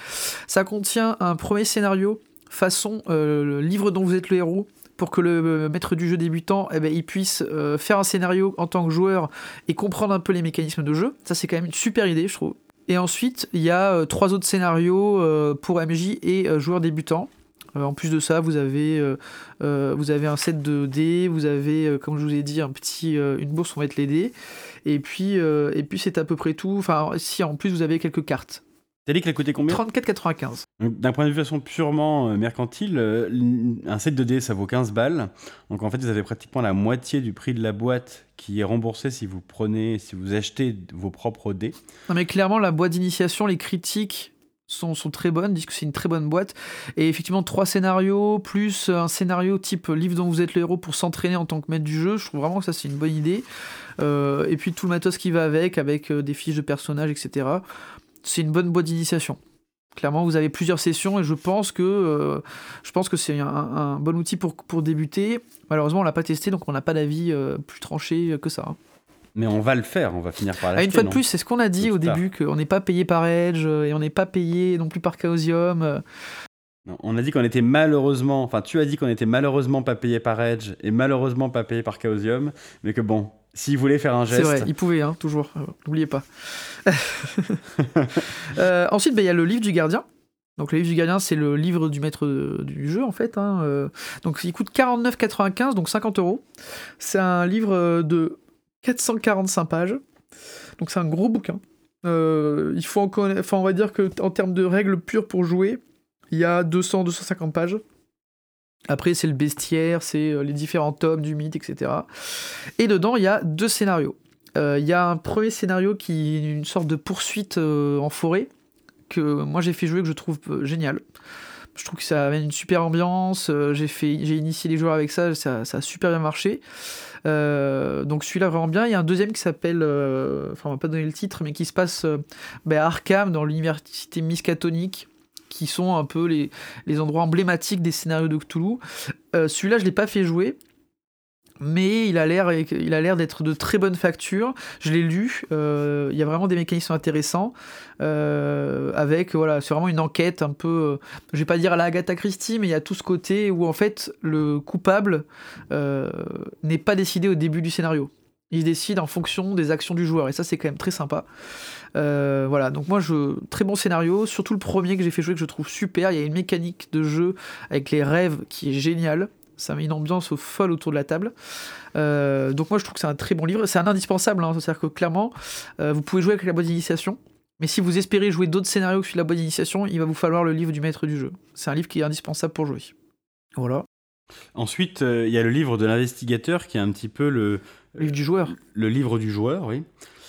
Ça contient un premier scénario façon le livre dont vous êtes le héros, pour que le maître du jeu débutant eh ben, il puisse euh, faire un scénario en tant que joueur et comprendre un peu les mécanismes de jeu. Ça, c'est quand même une super idée, je trouve. Et ensuite, il y a euh, trois autres scénarios euh, pour MJ et joueurs débutants. en plus de ça, vous avez, vous avez un set de dés, vous avez, comme je vous ai dit, un petit, une bourse pour mettre les dés. Et puis, et puis c'est à peu près tout. Enfin, si en plus vous avez quelques cartes. T'as dit qu'elle coûtait combien 34,95. D'un point de vue façon purement euh, mercantile, euh, un set de dés ça vaut 15 balles. Donc en fait, vous avez pratiquement la moitié du prix de la boîte qui est remboursé si vous prenez, si vous achetez vos propres dés. Non mais clairement, la boîte d'initiation, les critiques sont, sont, très bonnes, disent que c'est une très bonne boîte. Et effectivement, trois scénarios, plus un scénario type livre dont vous êtes le héros pour s'entraîner en tant que maître du jeu. Je trouve vraiment que ça, c'est une bonne idée. Euh, et puis tout le matos qui va avec, avec des fiches de personnages, etc c'est une bonne boîte d'initiation. Clairement, vous avez plusieurs sessions et je pense que, euh, je pense que c'est un, bon outil pour, pour débuter. Malheureusement, on l'a pas testé, donc on n'a pas d'avis euh, plus tranché que ça. Hein. Mais on va le faire, on va finir par l'acheter. Ah, une fois de plus, c'est ce qu'on a dit au début, qu'on n'est pas payé par Edge euh, et on n'est pas payé non plus par Chaosium. On a dit qu'on était malheureusement, enfin tu as dit qu'on était malheureusement pas payé par Edge et malheureusement pas payé par Chaosium, mais que bon, s'il voulait faire un geste. C'est vrai, il pouvait, hein, toujours. N'oubliez pas. Euh, ensuite, bah, il y a le livre du gardien. Donc le livre du gardien, c'est le livre du maître du jeu en fait. Hein, donc il coûte 49,95, donc 50 euros. C'est un livre de 445 pages. Donc c'est un gros bouquin. il faut encore, enfin on va dire que en termes de règles pures pour jouer, il y a 200-250 pages. Après, c'est le bestiaire, c'est euh, les différents tomes du mythe, etc. Et dedans, il y a deux scénarios. Euh, il y a un premier scénario qui est une sorte de poursuite euh, en forêt, que moi j'ai fait jouer, que je trouve génial. Je trouve que ça amène une super ambiance. j'ai j'ai initié les joueurs avec ça, ça, a super bien marché. donc celui-là vraiment bien. Il y a un deuxième qui s'appelle, enfin on va pas donner le titre, mais qui se passe ben, à Arkham dans l'université miskatonique qui sont un peu les, endroits emblématiques des scénarios de Cthulhu. Euh, celui-là, je l'ai pas fait jouer. Mais il a l'air, il a l'air d'être de très bonne facture. Je l'ai lu. Euh, il y a vraiment des mécanismes intéressants. Euh, avec voilà, c'est vraiment une enquête un peu. je vais pas dire à la Agatha Christie, mais il y a tout ce côté où en fait le coupable n'est pas décidé au début du scénario. Il décide en fonction des actions du joueur. Et ça, c'est quand même très sympa. Euh, voilà, donc moi, je, très bon scénario, surtout le premier que j'ai fait jouer que je trouve super. Il y a une mécanique de jeu avec les rêves qui est géniale. Ça met une ambiance folle autour de la table. Euh, donc moi, je trouve que c'est un très bon livre. C'est un indispensable, hein. c'est-à-dire que clairement, euh, vous pouvez jouer avec la boîte d'initiation. Mais si vous espérez jouer d'autres scénarios que celui de la boîte d'initiation, il va vous falloir le livre du maître du jeu. C'est un livre qui est indispensable pour jouer. Voilà. Ensuite, il y a le livre de l'investigateur qui est un petit peu le... Le livre du joueur. Le livre du joueur, oui.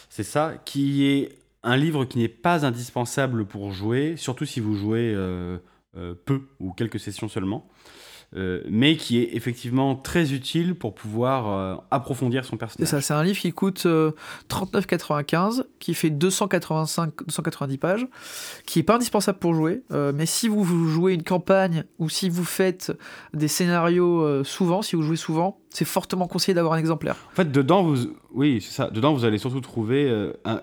C'est ça, qui est un livre qui n'est pas indispensable pour jouer, surtout si vous jouez euh, euh, peu ou quelques sessions seulement. Euh, mais qui est effectivement très utile pour pouvoir euh, approfondir son personnage. C'est ça, c'est un livre qui coûte 39,95, euh, qui fait 285, 290 pages, qui est pas indispensable pour jouer, mais si vous jouez une campagne ou si vous faites des scénarios souvent, si vous jouez souvent, c'est fortement conseillé d'avoir un exemplaire. En fait, dedans, vous, oui, ça. Dedans, vous allez surtout trouver un,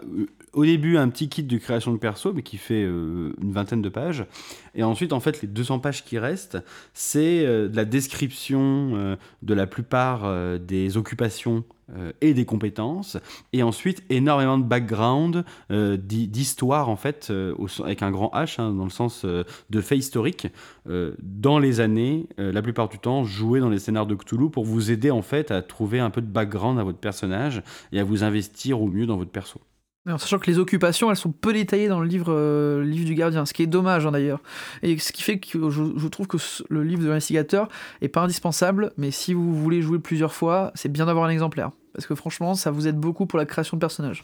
au début un petit kit de création de perso, mais qui fait euh, une vingtaine de pages. Et ensuite, en fait, les 200 pages qui restent, c'est euh, de la description euh, de la plupart des occupations et des compétences. Et ensuite, énormément de background, d'histoire, en fait, avec un grand H, hein, dans le sens de faits historiques, dans les années, la plupart du temps, jouer dans les scénarios de Cthulhu pour vous aider, en fait, à trouver un peu de background à votre personnage et à vous investir au mieux dans votre perso sachant que les occupations, elles sont peu détaillées dans le livre, euh, livre du gardien, ce qui est dommage hein, d'ailleurs. Et ce qui fait que je, trouve que le livre de l'investigateur est pas indispensable, mais si vous voulez jouer plusieurs fois, c'est bien d'avoir un exemplaire. Parce que franchement, ça vous aide beaucoup pour la création de personnages.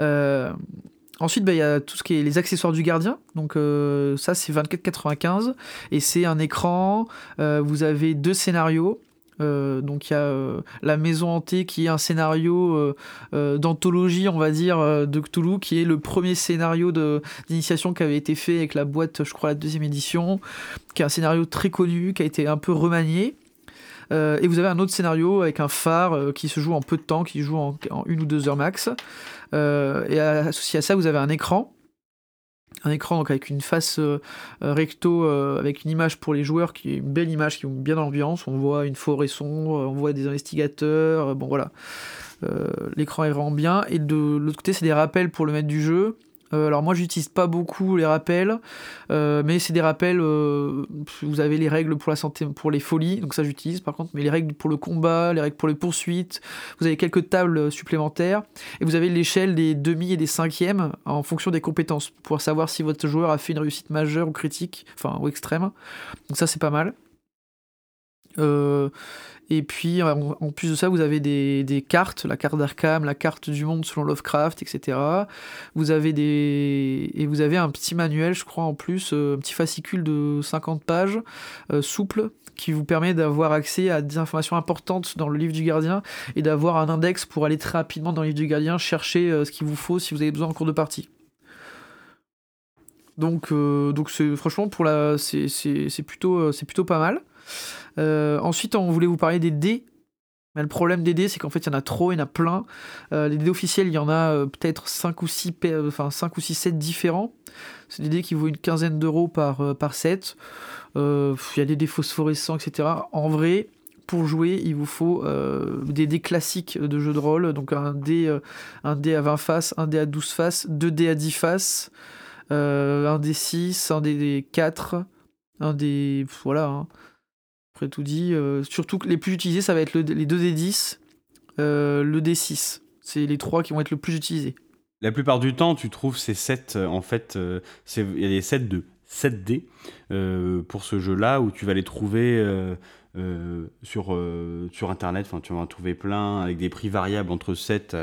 Euh, ensuite, bah, il y a tout ce qui est les accessoires du gardien. Donc euh, ça, c'est 24,95 et c'est un écran. vous avez deux scénarios. Euh, donc il y a euh, La Maison Hantée qui est un scénario euh, d'anthologie, on va dire, de Cthulhu, qui est le premier scénario d'initiation qui avait été fait avec la boîte, je crois, la deuxième édition, qui est un scénario très connu, qui a été un peu remanié. et vous avez un autre scénario avec un phare qui se joue en peu de temps, qui joue en, en une ou deux heures max. et associé à ça, vous avez un écran un écran donc avec une face euh, euh, recto euh, avec une image pour les joueurs qui est une belle image qui est bien l'ambiance. On voit une forêt sombre on voit des investigateurs bon voilà. L'écran est vraiment bien. Et de l'autre côté c'est des rappels pour le maître du jeu euh, alors moi j'utilise pas beaucoup les rappels, euh, mais c'est des rappels, euh, vous avez les règles pour la santé, pour les folies, donc ça j'utilise par contre, mais les règles pour le combat, les règles pour les poursuites, vous avez quelques tables supplémentaires, et vous avez l'échelle des demi et des cinquièmes en fonction des compétences, pour savoir si votre joueur a fait une réussite majeure ou critique, enfin ou extrême, donc ça c'est pas mal. Et puis, en, plus de ça, vous avez des, cartes, la carte d'Arkham, la carte du monde selon Lovecraft, etc. Vous avez des... Et vous avez un petit manuel, je crois, en plus, euh, un petit fascicule de 50 pages, euh, souple, qui vous permet d'avoir accès à des informations importantes dans le livre du gardien et d'avoir un index pour aller très rapidement dans le livre du gardien chercher euh, ce qu'il vous faut si vous avez besoin en cours de partie. Donc, donc franchement pour la, c'est plutôt, c'est plutôt pas mal. Euh, ensuite, on voulait vous parler des dés. Mais le problème des dés, c'est qu'en fait, il y en a trop, il y en a plein. Euh, les dés officiels, il y en a euh, peut-être 5 ou 6 enfin 5 ou 6 sets différents. C'est des dés qui vaut une quinzaine d'euros par, par set. Il y a des dés phosphorescents, etc. En vrai, pour jouer, il vous faut des dés classiques de jeu de rôle. Donc un dé, dé à 20 faces, un dé à 12 faces, deux dés à 10 faces. un des 6, un des 4, un des. Voilà. Hein. Après tout dit. surtout que les plus utilisés, ça va être les 2 des 10, le D6. C'est les trois qui vont être le plus utilisés. La plupart du temps, tu trouves ces sets, en fait, il y a des sets de 7D pour ce jeu-là où tu vas les trouver euh, sur, euh, sur Internet. Enfin, tu vas en trouver plein avec des prix variables entre 7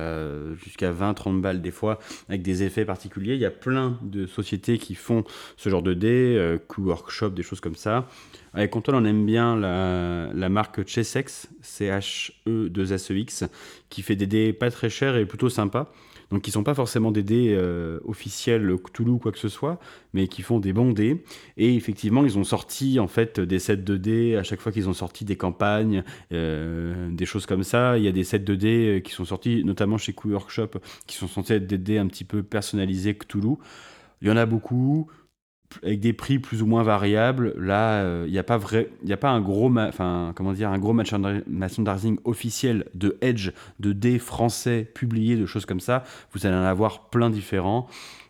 jusqu'à 20, 30 balles des fois, avec des effets particuliers. Il y a plein de sociétés qui font ce genre de dés, euh, Workshop, des choses comme ça. Avec Antoine, on aime bien la, marque Chessex, C-H-E-2-S-E-X, qui fait des dés pas très chers et plutôt sympas donc qui sont pas forcément des dés euh, officiels Cthulhu ou quoi que ce soit, mais qui font des bons dés. Et effectivement, ils ont sorti en fait des sets de dés à chaque fois qu'ils ont sorti des campagnes, euh, des choses comme ça. Il y a des sets de dés euh, qui sont sortis, notamment chez Coup Workshop, qui sont censés être des dés un petit peu personnalisés Cthulhu. Il y en a beaucoup avec des prix plus ou moins variables. Là, il euh, n'y a pas a pas un gros, enfin comment dire, un gros officiel de Edge, de dés français publiés, de choses comme ça. Vous allez en avoir plein différents.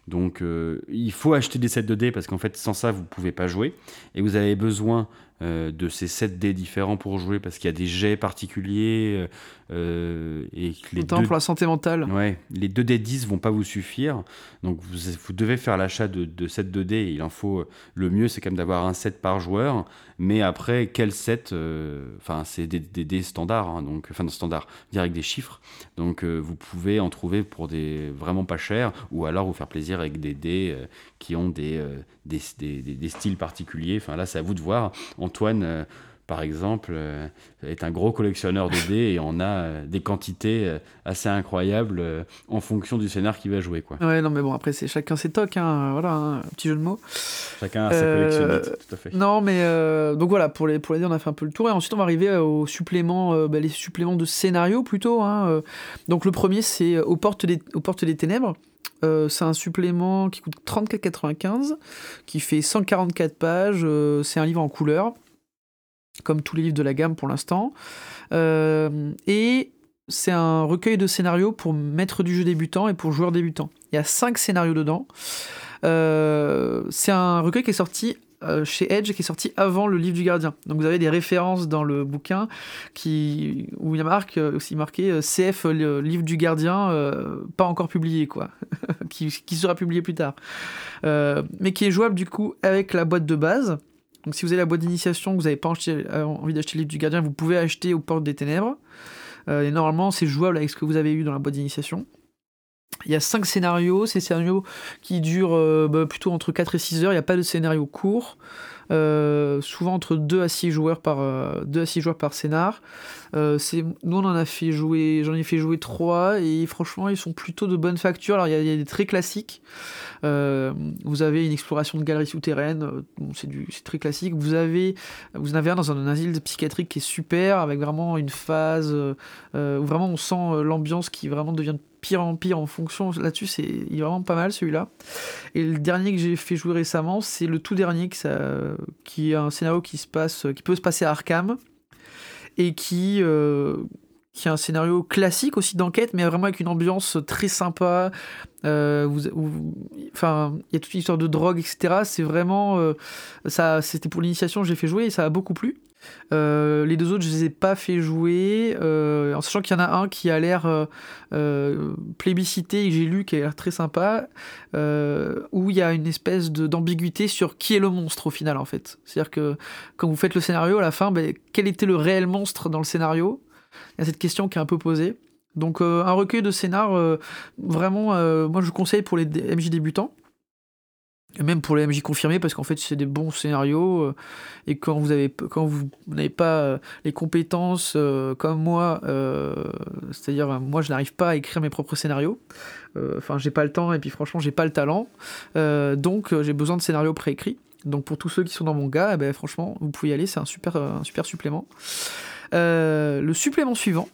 Donc, euh, il faut acheter des sets de dés parce qu'en fait, sans ça, vous pouvez pas jouer. Et vous avez besoin euh, de ces 7 dés différents pour jouer parce qu'il y a des jets particuliers euh, et les Notamment pour la santé mentale. Ouais, les 2 dés 10 vont pas vous suffire. Donc vous, vous devez faire l'achat de, de 7 de dés. Il en faut le mieux, c'est quand même d'avoir un set par joueur. Mais après, quel set euh, Enfin, c'est des, dés standards, hein, donc enfin standard, direct des chiffres. Donc vous pouvez en trouver pour des vraiment pas chers, ou alors vous faire plaisir avec des dés qui ont des, des, des, des, styles particuliers. Enfin là, c'est à vous de voir. Antoine, euh, par exemple, euh, est un gros collectionneur de dés et on a euh, des quantités assez incroyables en fonction du scénar qu'il va jouer. Quoi. Ouais, non, mais bon, après, c'est chacun ses tocs, hein, voilà, un petit jeu de mots. Chacun a sa collection, tout à fait. Non, mais donc voilà, pour les, pour les dés, on a fait un peu le tour. Et ensuite, on va arriver aux suppléments, bah, les suppléments de scénario plutôt. Hein, donc le premier, c'est aux, portes des, aux portes des ténèbres. Euh, c'est un supplément qui coûte 34,95, qui fait 144 pages. Euh, c'est un livre en couleur, comme tous les livres de la gamme pour l'instant. Euh, et c'est un recueil de scénarios pour maître du jeu débutant et pour joueurs débutants. Il y a 5 scénarios dedans. c'est un recueil qui est sorti euh, chez Edge qui est sorti avant le livre du gardien. Donc vous avez des références dans le bouquin qui, où il y a marqué, euh, aussi marqué euh, CF, le livre du gardien, pas encore publié, quoi, qui, sera publié plus tard. mais qui est jouable du coup avec la boîte de base. Donc si vous avez la boîte d'initiation, vous n'avez pas envie d'acheter le livre du gardien, vous pouvez acheter aux portes des ténèbres. et normalement, c'est jouable avec ce que vous avez eu dans la boîte d'initiation. Il y a 5 scénarios, ces scénarios qui durent euh, bah, plutôt entre 4 et 6 heures, il n'y a pas de scénario court. Euh, souvent entre 2 à 6 joueurs par, 2 euh, à 6 joueurs par scénar. nous on en a fait jouer, j'en ai fait jouer 3 et franchement ils sont plutôt de bonne facture. Alors il y, a des très classiques. vous avez une exploration de galeries souterraines, c'est très classique. Vous avez, vous en avez un dans un asile psychiatrique qui est super, avec vraiment une phase où vraiment on sent l'ambiance qui vraiment devient pire en pire en fonction. Là-dessus, c'est il est vraiment pas mal celui-là. Et le dernier que j'ai fait jouer récemment, c'est le tout dernier qui, est un scénario qui se passe, qui peut se passer à Arkham et qui euh, qui est un scénario classique aussi d'enquête, mais vraiment avec une ambiance très sympa. Euh, enfin, il y a toute une histoire de drogue, etc. C'est vraiment euh, ça. C'était pour l'initiation, j'ai fait jouer et ça a beaucoup plu. Euh, les deux autres, je les ai pas fait jouer, en sachant qu'il y en a un qui a l'air plébiscité et j'ai lu qui a l'air très sympa, où il y a une espèce d'ambiguïté sur qui est le monstre au final en fait. C'est-à-dire que quand vous faites le scénario, à la fin, ben, quel était le réel monstre dans le scénario? Il y a cette question qui est un peu posée. Donc un recueil de scénar, vraiment, moi je conseille pour les MJ débutants. Même pour les MJ confirmés parce qu'en fait c'est des bons scénarios euh, et quand vous avez quand vous n'avez pas euh, les compétences euh, comme moi c'est-à-dire moi je n'arrive pas à écrire mes propres scénarios. Enfin j'ai pas le temps et puis franchement j'ai pas le talent. Donc j'ai besoin de scénarios préécrits. Donc pour tous ceux qui sont dans mon gars eh ben, franchement vous pouvez y aller c'est un super un super supplément le supplément suivant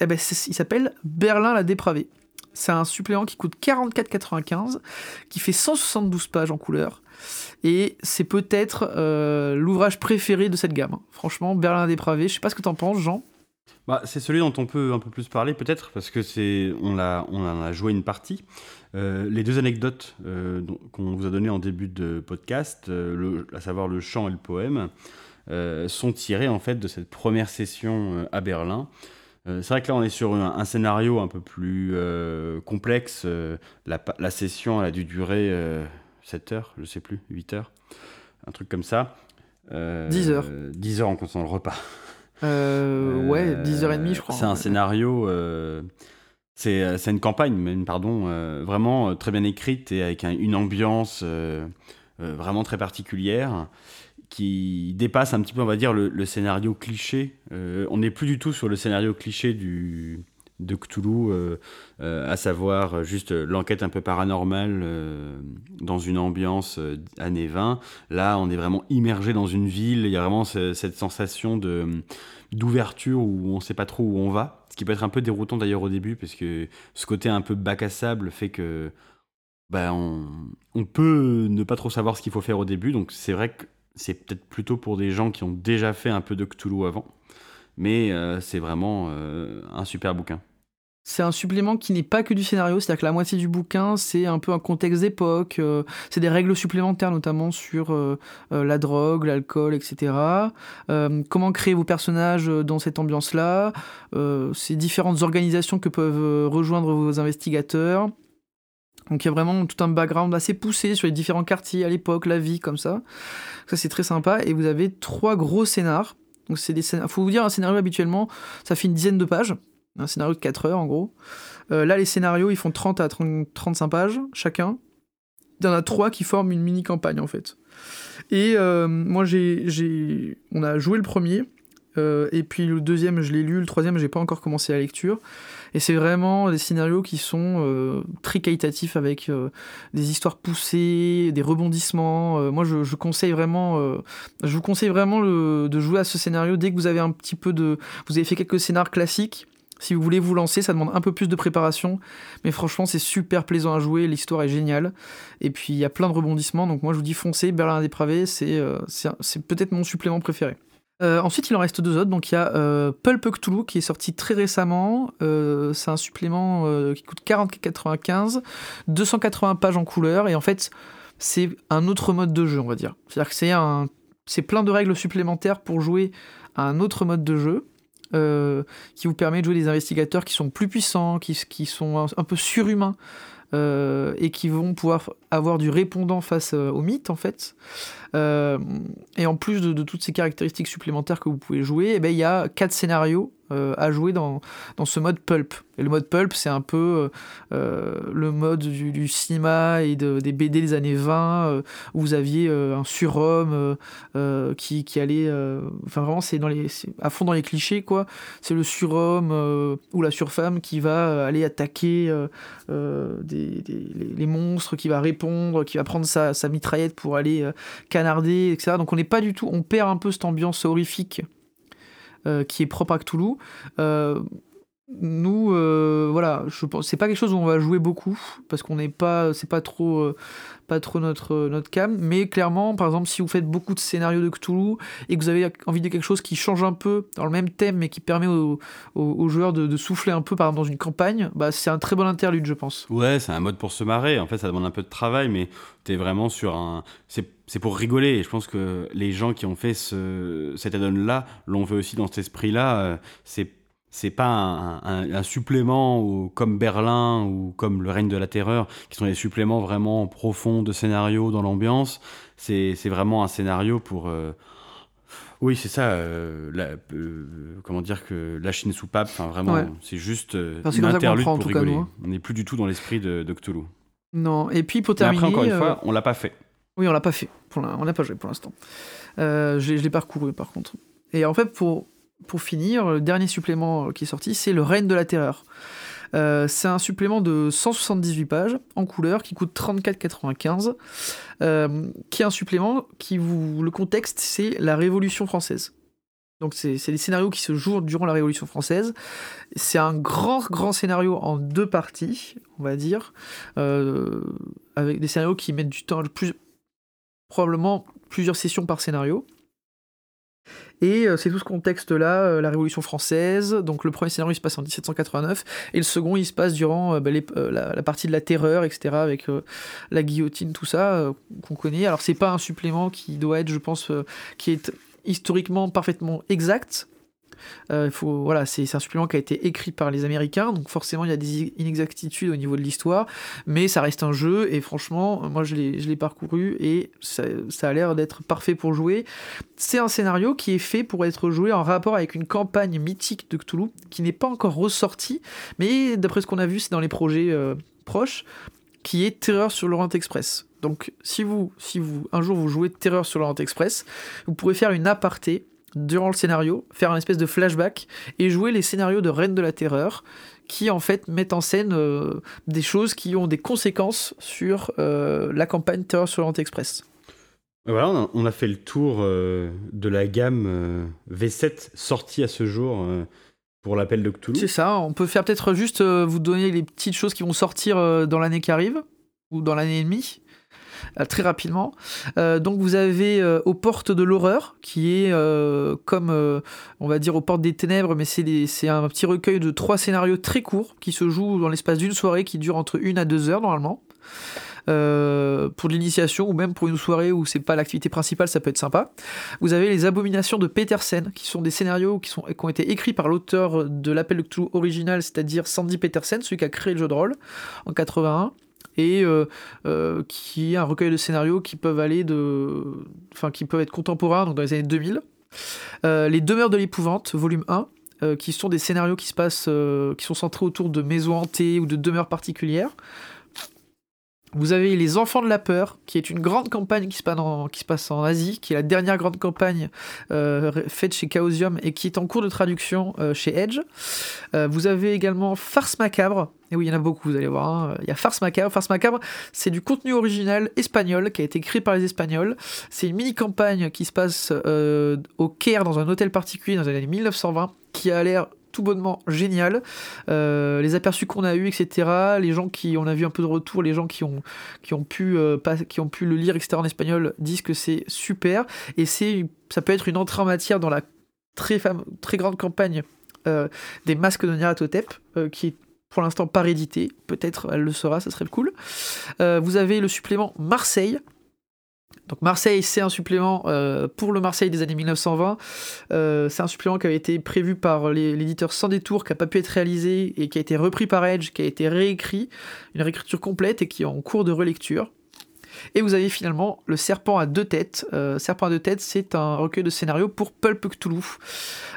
eh ben, il s'appelle Berlin la dépravée c'est un supplément qui coûte 44,95, qui fait 172 pages en couleur. Et c'est peut-être euh, l'ouvrage préféré de cette gamme. Franchement, Berlin dépravé, je sais pas ce que t'en penses, Jean. bah, C'est celui dont on peut un peu plus parler peut-être, parce que c'est on, on en a joué une partie. Euh, les deux anecdotes euh, qu'on vous a données en début de podcast, à savoir le chant et le poème, sont tirées en fait de cette première session à Berlin. c'est vrai que là on est sur un, scénario un peu plus complexe. La, la, session elle a dû durer 7 heures, je sais plus, 8 heures, un truc comme ça. 10 heures. 10 heures en comptant le repas. Euh, ouais, 10h30, je crois. C'est un scénario. Euh, c'est une campagne, même, pardon, euh, vraiment très bien écrite et avec une ambiance vraiment très particulière qui dépasse un petit peu, on va dire, le, scénario cliché. on n'est plus du tout sur le scénario cliché du, de Cthulhu, à savoir juste l'enquête un peu paranormale dans une ambiance années 20. Là, on est vraiment immergé dans une ville, il y a vraiment cette sensation de d'ouverture où on ne sait pas trop où on va. Ce qui peut être un peu déroutant d'ailleurs au début, parce que ce côté un peu bac à sable fait que bah, on, on peut ne pas trop savoir ce qu'il faut faire au début. Donc c'est vrai que c'est peut-être plutôt pour des gens qui ont déjà fait un peu de Cthulhu avant. Mais euh, c'est vraiment euh, un super bouquin. C'est un supplément qui n'est pas que du scénario, c'est-à-dire que la moitié du bouquin, c'est un peu un contexte d'époque, euh, c'est des règles supplémentaires notamment sur la drogue, l'alcool, etc. comment créer vos personnages dans cette ambiance-là, ces différentes organisations que peuvent rejoindre vos investigateurs. Donc il y a vraiment tout un background assez poussé sur les différents quartiers à l'époque, la vie, comme ça. Ça c'est très sympa. Et vous avez trois gros scénars. Donc c'est des Faut vous dire, un scénario habituellement, ça fait une dizaine de pages un scénario de 4 heures en gros. Euh, là, les scénarios, ils font 30 à 30, 35 pages chacun. Il y en a 3 qui forment une mini-campagne en fait. Et euh, moi, j'ai, on a joué le premier, euh, et puis le deuxième, je l'ai lu, le troisième, j'ai pas encore commencé la lecture. Et c'est vraiment des scénarios qui sont très qualitatifs avec des histoires poussées, des rebondissements. moi, je, conseille vraiment, je vous conseille vraiment de jouer à ce scénario dès que vous avez un petit peu de, vous avez fait quelques scénarios classiques si vous voulez vous lancer, ça demande un peu plus de préparation, mais franchement, c'est super plaisant à jouer, l'histoire est géniale. Et puis, il y a plein de rebondissements, donc moi je vous dis foncez, Berlin dépravé, euh, c'est peut-être mon supplément préféré. Euh, ensuite, il en reste deux autres. Donc, il y a euh, Pulp Cthulhu qui est sorti très récemment. c'est un supplément qui coûte 40,95, 280 pages en couleur. Et en fait, c'est un autre mode de jeu, on va dire. C'est-à-dire que c'est plein de règles supplémentaires pour jouer à un autre mode de jeu. Euh, qui vous permet de jouer des investigateurs qui sont plus puissants, qui, sont un, peu surhumains. Euh, et qui vont pouvoir avoir du répondant face euh, au mythe en fait. Et en plus de, toutes ces caractéristiques supplémentaires que vous pouvez jouer, eh ben, il y a quatre scénarios à jouer dans, dans ce mode pulp. Et le mode pulp, c'est un peu euh, le mode du, cinéma et des BD des années 20, euh, où vous aviez euh, un surhomme qui, allait. Enfin, vraiment, c'est à fond dans les clichés, quoi. C'est le surhomme ou la surfemme qui va aller attaquer les, monstres, qui va répondre, qui va prendre sa, sa mitraillette pour aller canarder, etc. Donc, on n'est pas du tout. On perd un peu cette ambiance horrifique. qui est propre à Cthulhu nous, euh, voilà, je pense, c'est pas quelque chose où on va jouer beaucoup parce qu'on n'est pas, c'est pas trop, euh, pas trop notre notre cam. Mais clairement, par exemple, si vous faites beaucoup de scénarios de Cthulhu et que vous avez envie de quelque chose qui change un peu dans le même thème, mais qui permet aux, joueurs de, souffler un peu, par exemple, dans une campagne, bah c'est un très bon interlude, je pense. Ouais, c'est un mode pour se marrer. En fait, ça demande un peu de travail, mais t'es vraiment sur un, c'est pour rigoler. Et je pense que les gens qui ont fait ce, cet add-on-là l'ont fait aussi dans cet esprit-là. Euh, c'est c'est pas un, supplément comme Berlin ou comme Le règne de la terreur, qui sont des suppléments vraiment profonds de scénario dans l'ambiance. C'est vraiment un scénario pour. Euh, oui, c'est ça. Euh, euh, comment dire que la Chine soupape. Enfin, vraiment, c'est juste une interlude pour rigoler. Hein. On n'est plus du tout dans l'esprit de, de, Cthulhu. Non. Et puis pour terminer. après, encore une fois, on l'a pas fait. Oui, on l'a pas fait. on l'a pas joué pour l'instant. je l'ai parcouru par contre. Et en fait, pour pour finir, le dernier supplément qui est sorti, c'est Le règne de la terreur. Euh, c'est un supplément de 178 pages en couleur qui coûte 34,95. Euh, qui est un supplément qui vous. Le contexte, c'est la Révolution française. Donc, c'est des scénarios qui se jouent durant la Révolution française. C'est un grand, grand scénario en deux parties, on va dire. Euh, avec des scénarios qui mettent du temps, probablement plusieurs sessions par scénario. Et c'est tout ce contexte-là, la Révolution française. Donc le premier scénario se passe en 1789 et le second il se passe durant bah, la, partie de la terreur, etc. avec la guillotine, tout ça qu'on connaît. Alors c'est pas un supplément qui doit être, je pense, qui est historiquement parfaitement exact, euh, voilà, c'est un supplément qui a été écrit par les Américains, donc forcément il y a des inexactitudes au niveau de l'histoire, mais ça reste un jeu, et franchement, moi je l'ai parcouru, et ça, a l'air d'être parfait pour jouer. C'est un scénario qui est fait pour être joué en rapport avec une campagne mythique de Cthulhu, qui n'est pas encore ressortie, mais d'après ce qu'on a vu, c'est dans les projets euh, proches, qui est Terreur sur l'Orient Express. Donc si vous, si vous, un jour vous jouez Terreur sur l'Orient Express, vous pourrez faire une aparté durant le scénario, faire un espèce de flashback et jouer les scénarios de Reine de la Terreur qui en fait mettent en scène euh, des choses qui ont des conséquences sur euh, la campagne Terreur sur Express. Voilà, on a, fait le tour euh, de la gamme V7 sortie à ce jour pour l'appel de Cthulhu. C'est ça, on peut faire peut-être juste vous donner les petites choses qui vont sortir dans l'année qui arrive, ou dans l'année et demie. Euh, très rapidement. Euh, donc vous avez euh, aux portes de l'horreur, qui est comme, on va dire, aux portes des ténèbres, mais c'est un petit recueil de trois scénarios très courts qui se jouent dans l'espace d'une soirée qui dure entre une à deux heures normalement. pour de l'initiation ou même pour une soirée où c'est pas l'activité principale, ça peut être sympa. Vous avez les Abominations de Petersen, qui sont des scénarios qui, ont été écrits par l'auteur de l'appel de Cthulhu original, c'est-à-dire Sandy Petersen, celui qui a créé le jeu de rôle en 81 et euh, euh, qui est un recueil de scénarios qui peuvent aller de, enfin qui peuvent être contemporains, donc dans les années 2000. Euh, les Demeures de l'épouvante, volume 1, qui sont des scénarios qui se passent, qui sont centrés autour de maisons hantées ou de demeures particulières. Vous avez Les Enfants de la Peur, qui est une grande campagne qui se passe en, Asie, qui est la dernière grande campagne faite chez Chaosium et qui est en cours de traduction chez Edge. vous avez également Farce Macabre, et oui, il y en a beaucoup, vous allez voir. Hein. Il y a Farce Macabre. Farce Macabre, c'est du contenu original espagnol qui a été créé par les Espagnols. C'est une mini-campagne qui se passe euh, au Caire, dans un hôtel particulier, dans les années 1920, qui a l'air tout bonnement génial. Euh, les aperçus qu'on a eu, etc. Les gens qui, on a vu un peu de retour, les gens qui ont, pu, euh, qui ont pu le lire, etc. en espagnol, disent que c'est super. Et c'est, ça peut être une entrée en matière dans la très, grande campagne des masques de Nyarlathotep, qui est pour l'instant pas réédité. Peut-être elle le sera, ça serait cool. Euh, vous avez le supplément Marseille. Donc Marseille, c'est un supplément euh, pour le Marseille des années 1920. Euh, c'est un supplément qui avait été prévu par l'éditeur Sans Détour, qui n'a pas pu être réalisé et qui a été repris par Edge, qui a été réécrit, une réécriture complète et qui est en cours de relecture. Et vous avez finalement le Serpent à deux têtes. Serpent à deux têtes, c'est un recueil de scénarios pour Pulp Cthulhu.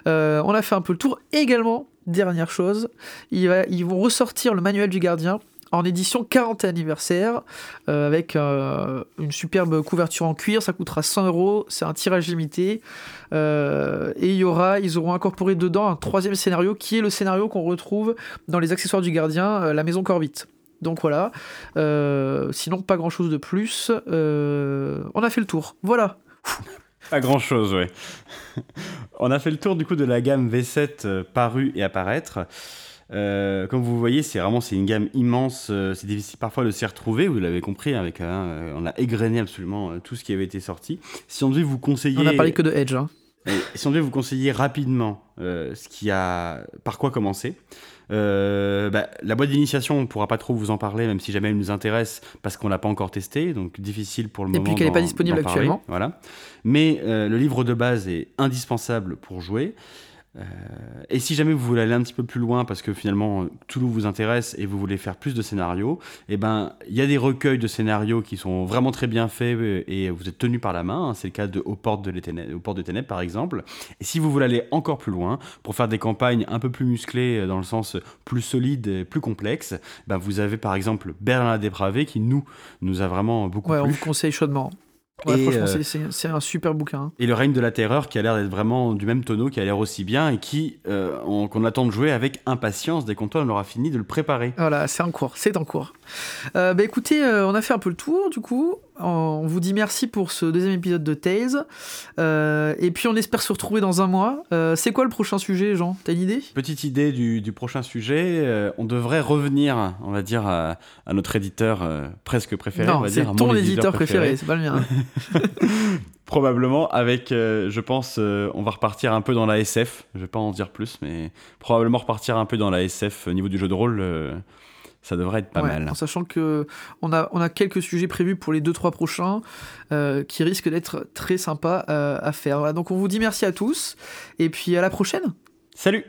on a fait un peu le tour également dernière chose, ils, vont ressortir le manuel du gardien en édition 40 anniversaire euh, avec euh, une superbe couverture en cuir. Ça coûtera 100 euros. C'est un tirage limité. Euh, et il y aura, ils auront incorporé dedans un troisième scénario qui est le scénario qu'on retrouve dans les accessoires du gardien, la maison Corvite. Donc voilà. sinon, pas grand chose de plus. on a fait le tour. Voilà. Pas grand chose, ouais. On a fait le tour du coup de la gamme V7 euh, parue et apparaître. Euh, comme vous voyez, c'est vraiment c'est une gamme immense. Euh, c'est difficile parfois de s'y retrouver. Vous l'avez compris, avec on a égrené absolument tout ce qui avait été sorti. Si on devait vous conseiller, on a parlé que de Edge. Hein. si on devait vous conseiller rapidement ce qui a, par quoi commencer, euh, bah, la boîte d'initiation, on ne pourra pas trop vous en parler, même si jamais elle nous intéresse, parce qu'on l'a pas encore testé, donc difficile pour le moment. Et puis qu'elle n'est pas disponible actuellement. Voilà. Mais euh, le livre de base est indispensable pour jouer. Euh, et si jamais vous voulez aller un petit peu plus loin parce que finalement Toulouse vous intéresse et vous voulez faire plus de scénarios, eh ben il y a des recueils de scénarios qui sont vraiment très bien faits euh, et vous êtes tenu par la main. Hein. C'est le cas de Aux portes de, Aux portes de Ténèbres par exemple. Et si vous voulez aller encore plus loin pour faire des campagnes un peu plus musclées euh, dans le sens plus solide et plus complexe, ben vous avez par exemple Berlin la dépravé qui nous nous a vraiment beaucoup ouais, plu. On vous conseille chaudement. Ouais, franchement, euh, c'est un super bouquin. Hein. Et le règne de la terreur qui a l'air d'être vraiment du même tonneau, qui a l'air aussi bien et qui euh, qu'on attend de jouer avec impatience dès qu'on aura fini de le préparer. Voilà, c'est en cours, c'est en cours. Euh, bah écoutez, on a fait un peu le tour du coup. On vous dit merci pour ce deuxième épisode de Tales. Euh, et puis on espère se retrouver dans un mois. Euh, c'est quoi le prochain sujet, Jean? T'as une idée? Petite idée du, prochain sujet. Euh, on devrait revenir, on va dire, à, notre éditeur presque préféré. Non, c'est ton éditeur, préféré, c'est pas le mien. probablement avec, je pense, on va repartir un peu dans la SF. Je vais pas en dire plus, mais probablement repartir un peu dans la SF au niveau du jeu de rôle ça devrait être pas mal. En sachant que on a, on a quelques sujets prévus pour les 2-3 prochains euh, qui risquent d'être très sympas euh, à faire. Donc on vous dit merci à tous et puis à la prochaine. Salut